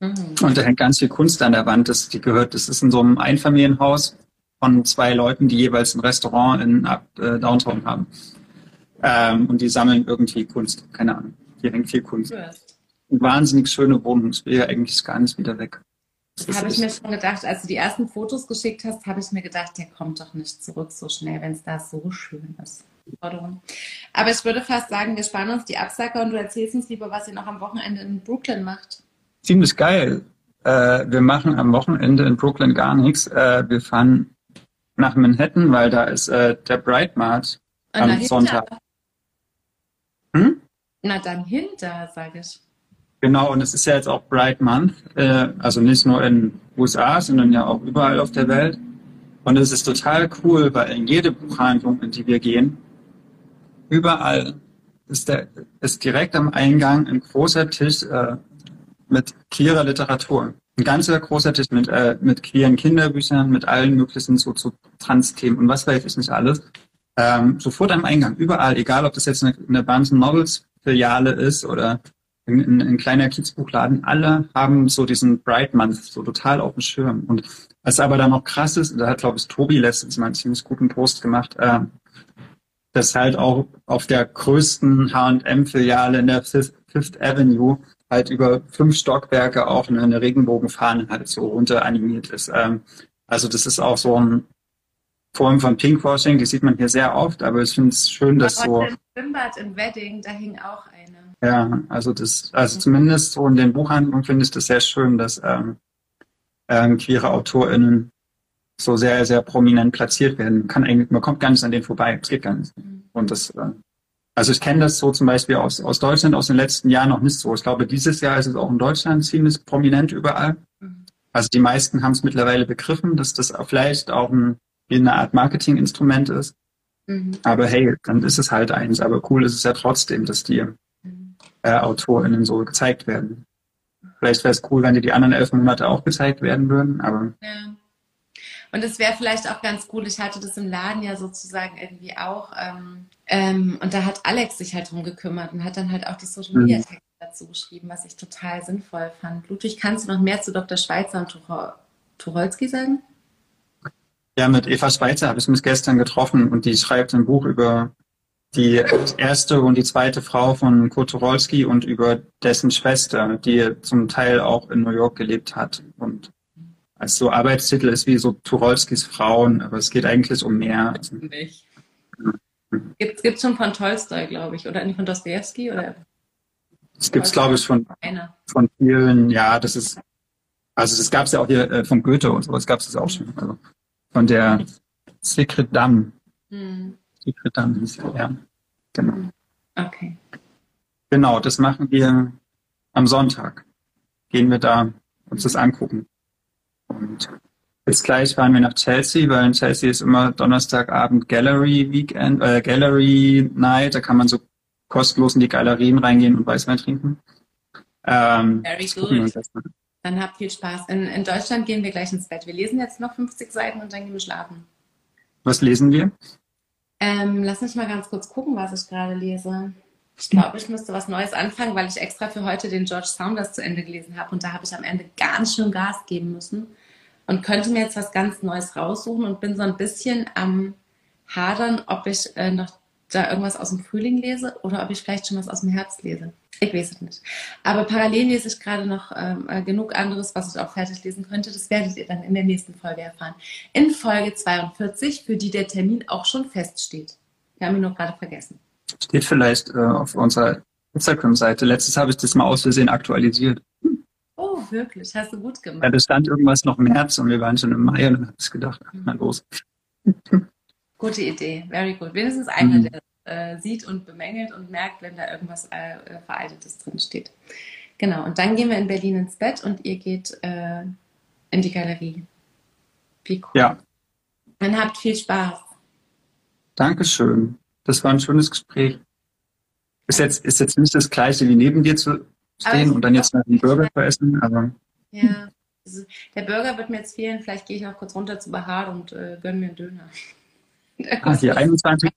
mhm. und da hängt ganz viel Kunst an der Wand. Das, die gehört, das ist in so einem Einfamilienhaus von zwei Leuten, die jeweils ein Restaurant in äh, Downtown haben. Ähm, und die sammeln irgendwie Kunst, keine Ahnung. Hier hängt viel Kunst. Ja. Wahnsinnig schöne Wohnung. Ich will ja eigentlich gar nicht wieder weg. Habe ich mir schon gedacht, als du die ersten Fotos geschickt hast, habe ich mir gedacht, der kommt doch nicht zurück so schnell, wenn es da so schön ist. Aber ich würde fast sagen, wir sparen uns die Absacker und du erzählst uns lieber, was ihr noch am Wochenende in Brooklyn macht. Ziemlich geil. Äh, wir machen am Wochenende in Brooklyn gar nichts. Äh, wir fahren nach Manhattan, weil da ist äh, der Bright Mart am Sonntag. Hm? Na dann hinter, sage ich. Genau, und es ist ja jetzt auch Bright Month, äh, also nicht nur in USA, sondern ja auch überall auf der Welt. Und es ist total cool, weil in jede Buchhandlung, in die wir gehen, überall ist, der, ist direkt am Eingang ein großer Tisch äh, mit queerer Literatur. Ein ganzer großer Tisch mit, äh, mit queeren Kinderbüchern, mit allen möglichen so, so Trans-Themen und was weiß ich nicht alles. Ähm, sofort am Eingang, überall, egal ob das jetzt eine, eine Barnes Novels Filiale ist oder ein, ein kleiner Kiezbuchladen, alle haben so diesen Bright Month so total auf dem Schirm. Und was aber dann noch krass ist, da hat, glaube ich, Tobi letztens mal einen ziemlich guten Post gemacht, äh, dass halt auch auf der größten H&M-Filiale in der Fifth Avenue halt über fünf Stockwerke auch eine, eine Regenbogenfahne halt so runter animiert ist. Ähm, also das ist auch so eine Form von Pinkwashing, die sieht man hier sehr oft, aber ich finde es schön, dass so... Im Schwimmbad im Wedding, da hing auch eine. Ja, also das, also zumindest so in den Buchhandlungen finde ich das sehr schön, dass ähm, ähm, queere AutorInnen so sehr, sehr prominent platziert werden. Man kann eigentlich, man kommt gar nicht an denen vorbei. Es geht gar nicht. Mhm. Und das, äh, also ich kenne das so zum Beispiel aus, aus Deutschland aus den letzten Jahren noch nicht so. Ich glaube, dieses Jahr ist es auch in Deutschland ziemlich prominent überall. Mhm. Also die meisten haben es mittlerweile begriffen, dass das vielleicht auch ein, eine Art Marketinginstrument ist. Mhm. Aber hey, dann ist es halt eins. Aber cool ist es ja trotzdem, dass die äh, AutorInnen so gezeigt werden. Vielleicht wäre es cool, wenn die die anderen elf Monate auch gezeigt werden würden, aber. Ja. Und es wäre vielleicht auch ganz cool, ich hatte das im Laden ja sozusagen irgendwie auch. Ähm, ähm, und da hat Alex sich halt drum gekümmert und hat dann halt auch die Social Media Texte mhm. dazu geschrieben, was ich total sinnvoll fand. Ludwig, kannst du noch mehr zu Dr. Schweitzer und Tucholsky sagen? Ja, mit Eva Schweitzer habe ich mich gestern getroffen und die schreibt ein Buch über die erste und die zweite Frau von Kurt Tucholsky und über dessen Schwester, die zum Teil auch in New York gelebt hat. Und als so Arbeitstitel ist wie so Tucholskys Frauen, aber es geht eigentlich um mehr. Nicht. Gibt es schon von Tolstoi, glaube ich, oder nicht von Dostoevsky? Oder? Das gibt es, glaube ich, von, von vielen, ja, das ist, also das gab es ja auch hier äh, von Goethe und sowas gab es das auch schon. Also von der Secret Dame. Hm. Secret Dame hieß ja. Genau. Okay. Genau, das machen wir am Sonntag. Gehen wir da uns das angucken. Und jetzt gleich fahren wir nach Chelsea, weil in Chelsea ist immer Donnerstagabend Gallery Weekend, äh, Gallery Night. Da kann man so kostenlos in die Galerien reingehen und Weißwein trinken. Ähm, Very good. Dann habt viel Spaß. In, in Deutschland gehen wir gleich ins Bett. Wir lesen jetzt noch 50 Seiten und dann gehen wir schlafen. Was lesen wir? Ähm, lass mich mal ganz kurz gucken, was ich gerade lese. Ich glaube, ich müsste was Neues anfangen, weil ich extra für heute den George Saunders zu Ende gelesen habe und da habe ich am Ende ganz schön Gas geben müssen und könnte mir jetzt was ganz Neues raussuchen und bin so ein bisschen am Hadern, ob ich äh, noch da irgendwas aus dem Frühling lese oder ob ich vielleicht schon was aus dem Herbst lese. Ich weiß es nicht. Aber parallel lese ich gerade noch ähm, äh, genug anderes, was ich auch fertig lesen könnte. Das werdet ihr dann in der nächsten Folge erfahren. In Folge 42, für die der Termin auch schon feststeht. Wir haben ihn noch gerade vergessen. Steht vielleicht äh, auf unserer Instagram-Seite. Letztes habe ich das mal aus Versehen aktualisiert. Oh, wirklich? Hast du gut gemacht. Ja, da stand irgendwas noch März und wir waren schon im Mai und dann habe ich gedacht, na los. Gute Idee, very good. Wenigstens einer, mhm. der äh, sieht und bemängelt und merkt, wenn da irgendwas äh, äh, Veraltetes drin steht. Genau, und dann gehen wir in Berlin ins Bett und ihr geht äh, in die Galerie. Wie cool. Ja. Dann habt viel Spaß. Dankeschön. Das war ein schönes Gespräch. Ist jetzt, ist jetzt nicht das gleiche wie neben dir zu stehen und dann jetzt noch einen Burger zu essen, aber. Ja, also der Burger wird mir jetzt fehlen. Vielleicht gehe ich noch kurz runter zu Bahar und äh, gönne mir einen Döner. Ah, hier 21,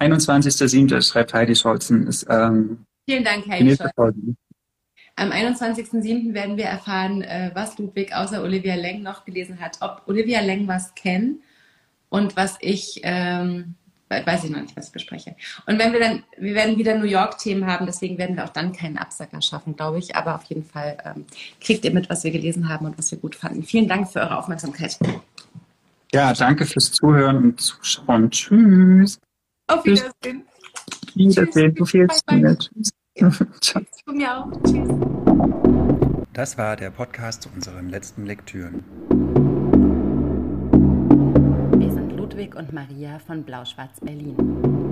21.07. schreibt Heidi Scholzen. Ist, ähm, Vielen Dank, Heidi Scholzen. Am 21.07. werden wir erfahren, äh, was Ludwig außer Olivia Leng noch gelesen hat. Ob Olivia Leng was kennt und was ich, ähm, weiß ich noch nicht, was ich bespreche. Und wenn wir dann, wir werden wieder New York-Themen haben, deswegen werden wir auch dann keinen Absacker schaffen, glaube ich. Aber auf jeden Fall ähm, kriegt ihr mit, was wir gelesen haben und was wir gut fanden. Vielen Dank für eure Aufmerksamkeit. Ja, danke fürs Zuhören und Zuschauen. Tschüss. Auf Wiedersehen. Wiedersehen, du fehlst mir. Tschüss. Du mir auch. Tschüss. Das war der Podcast zu unseren letzten Lektüren. Ludwig und Maria von Blau-Schwarz Berlin.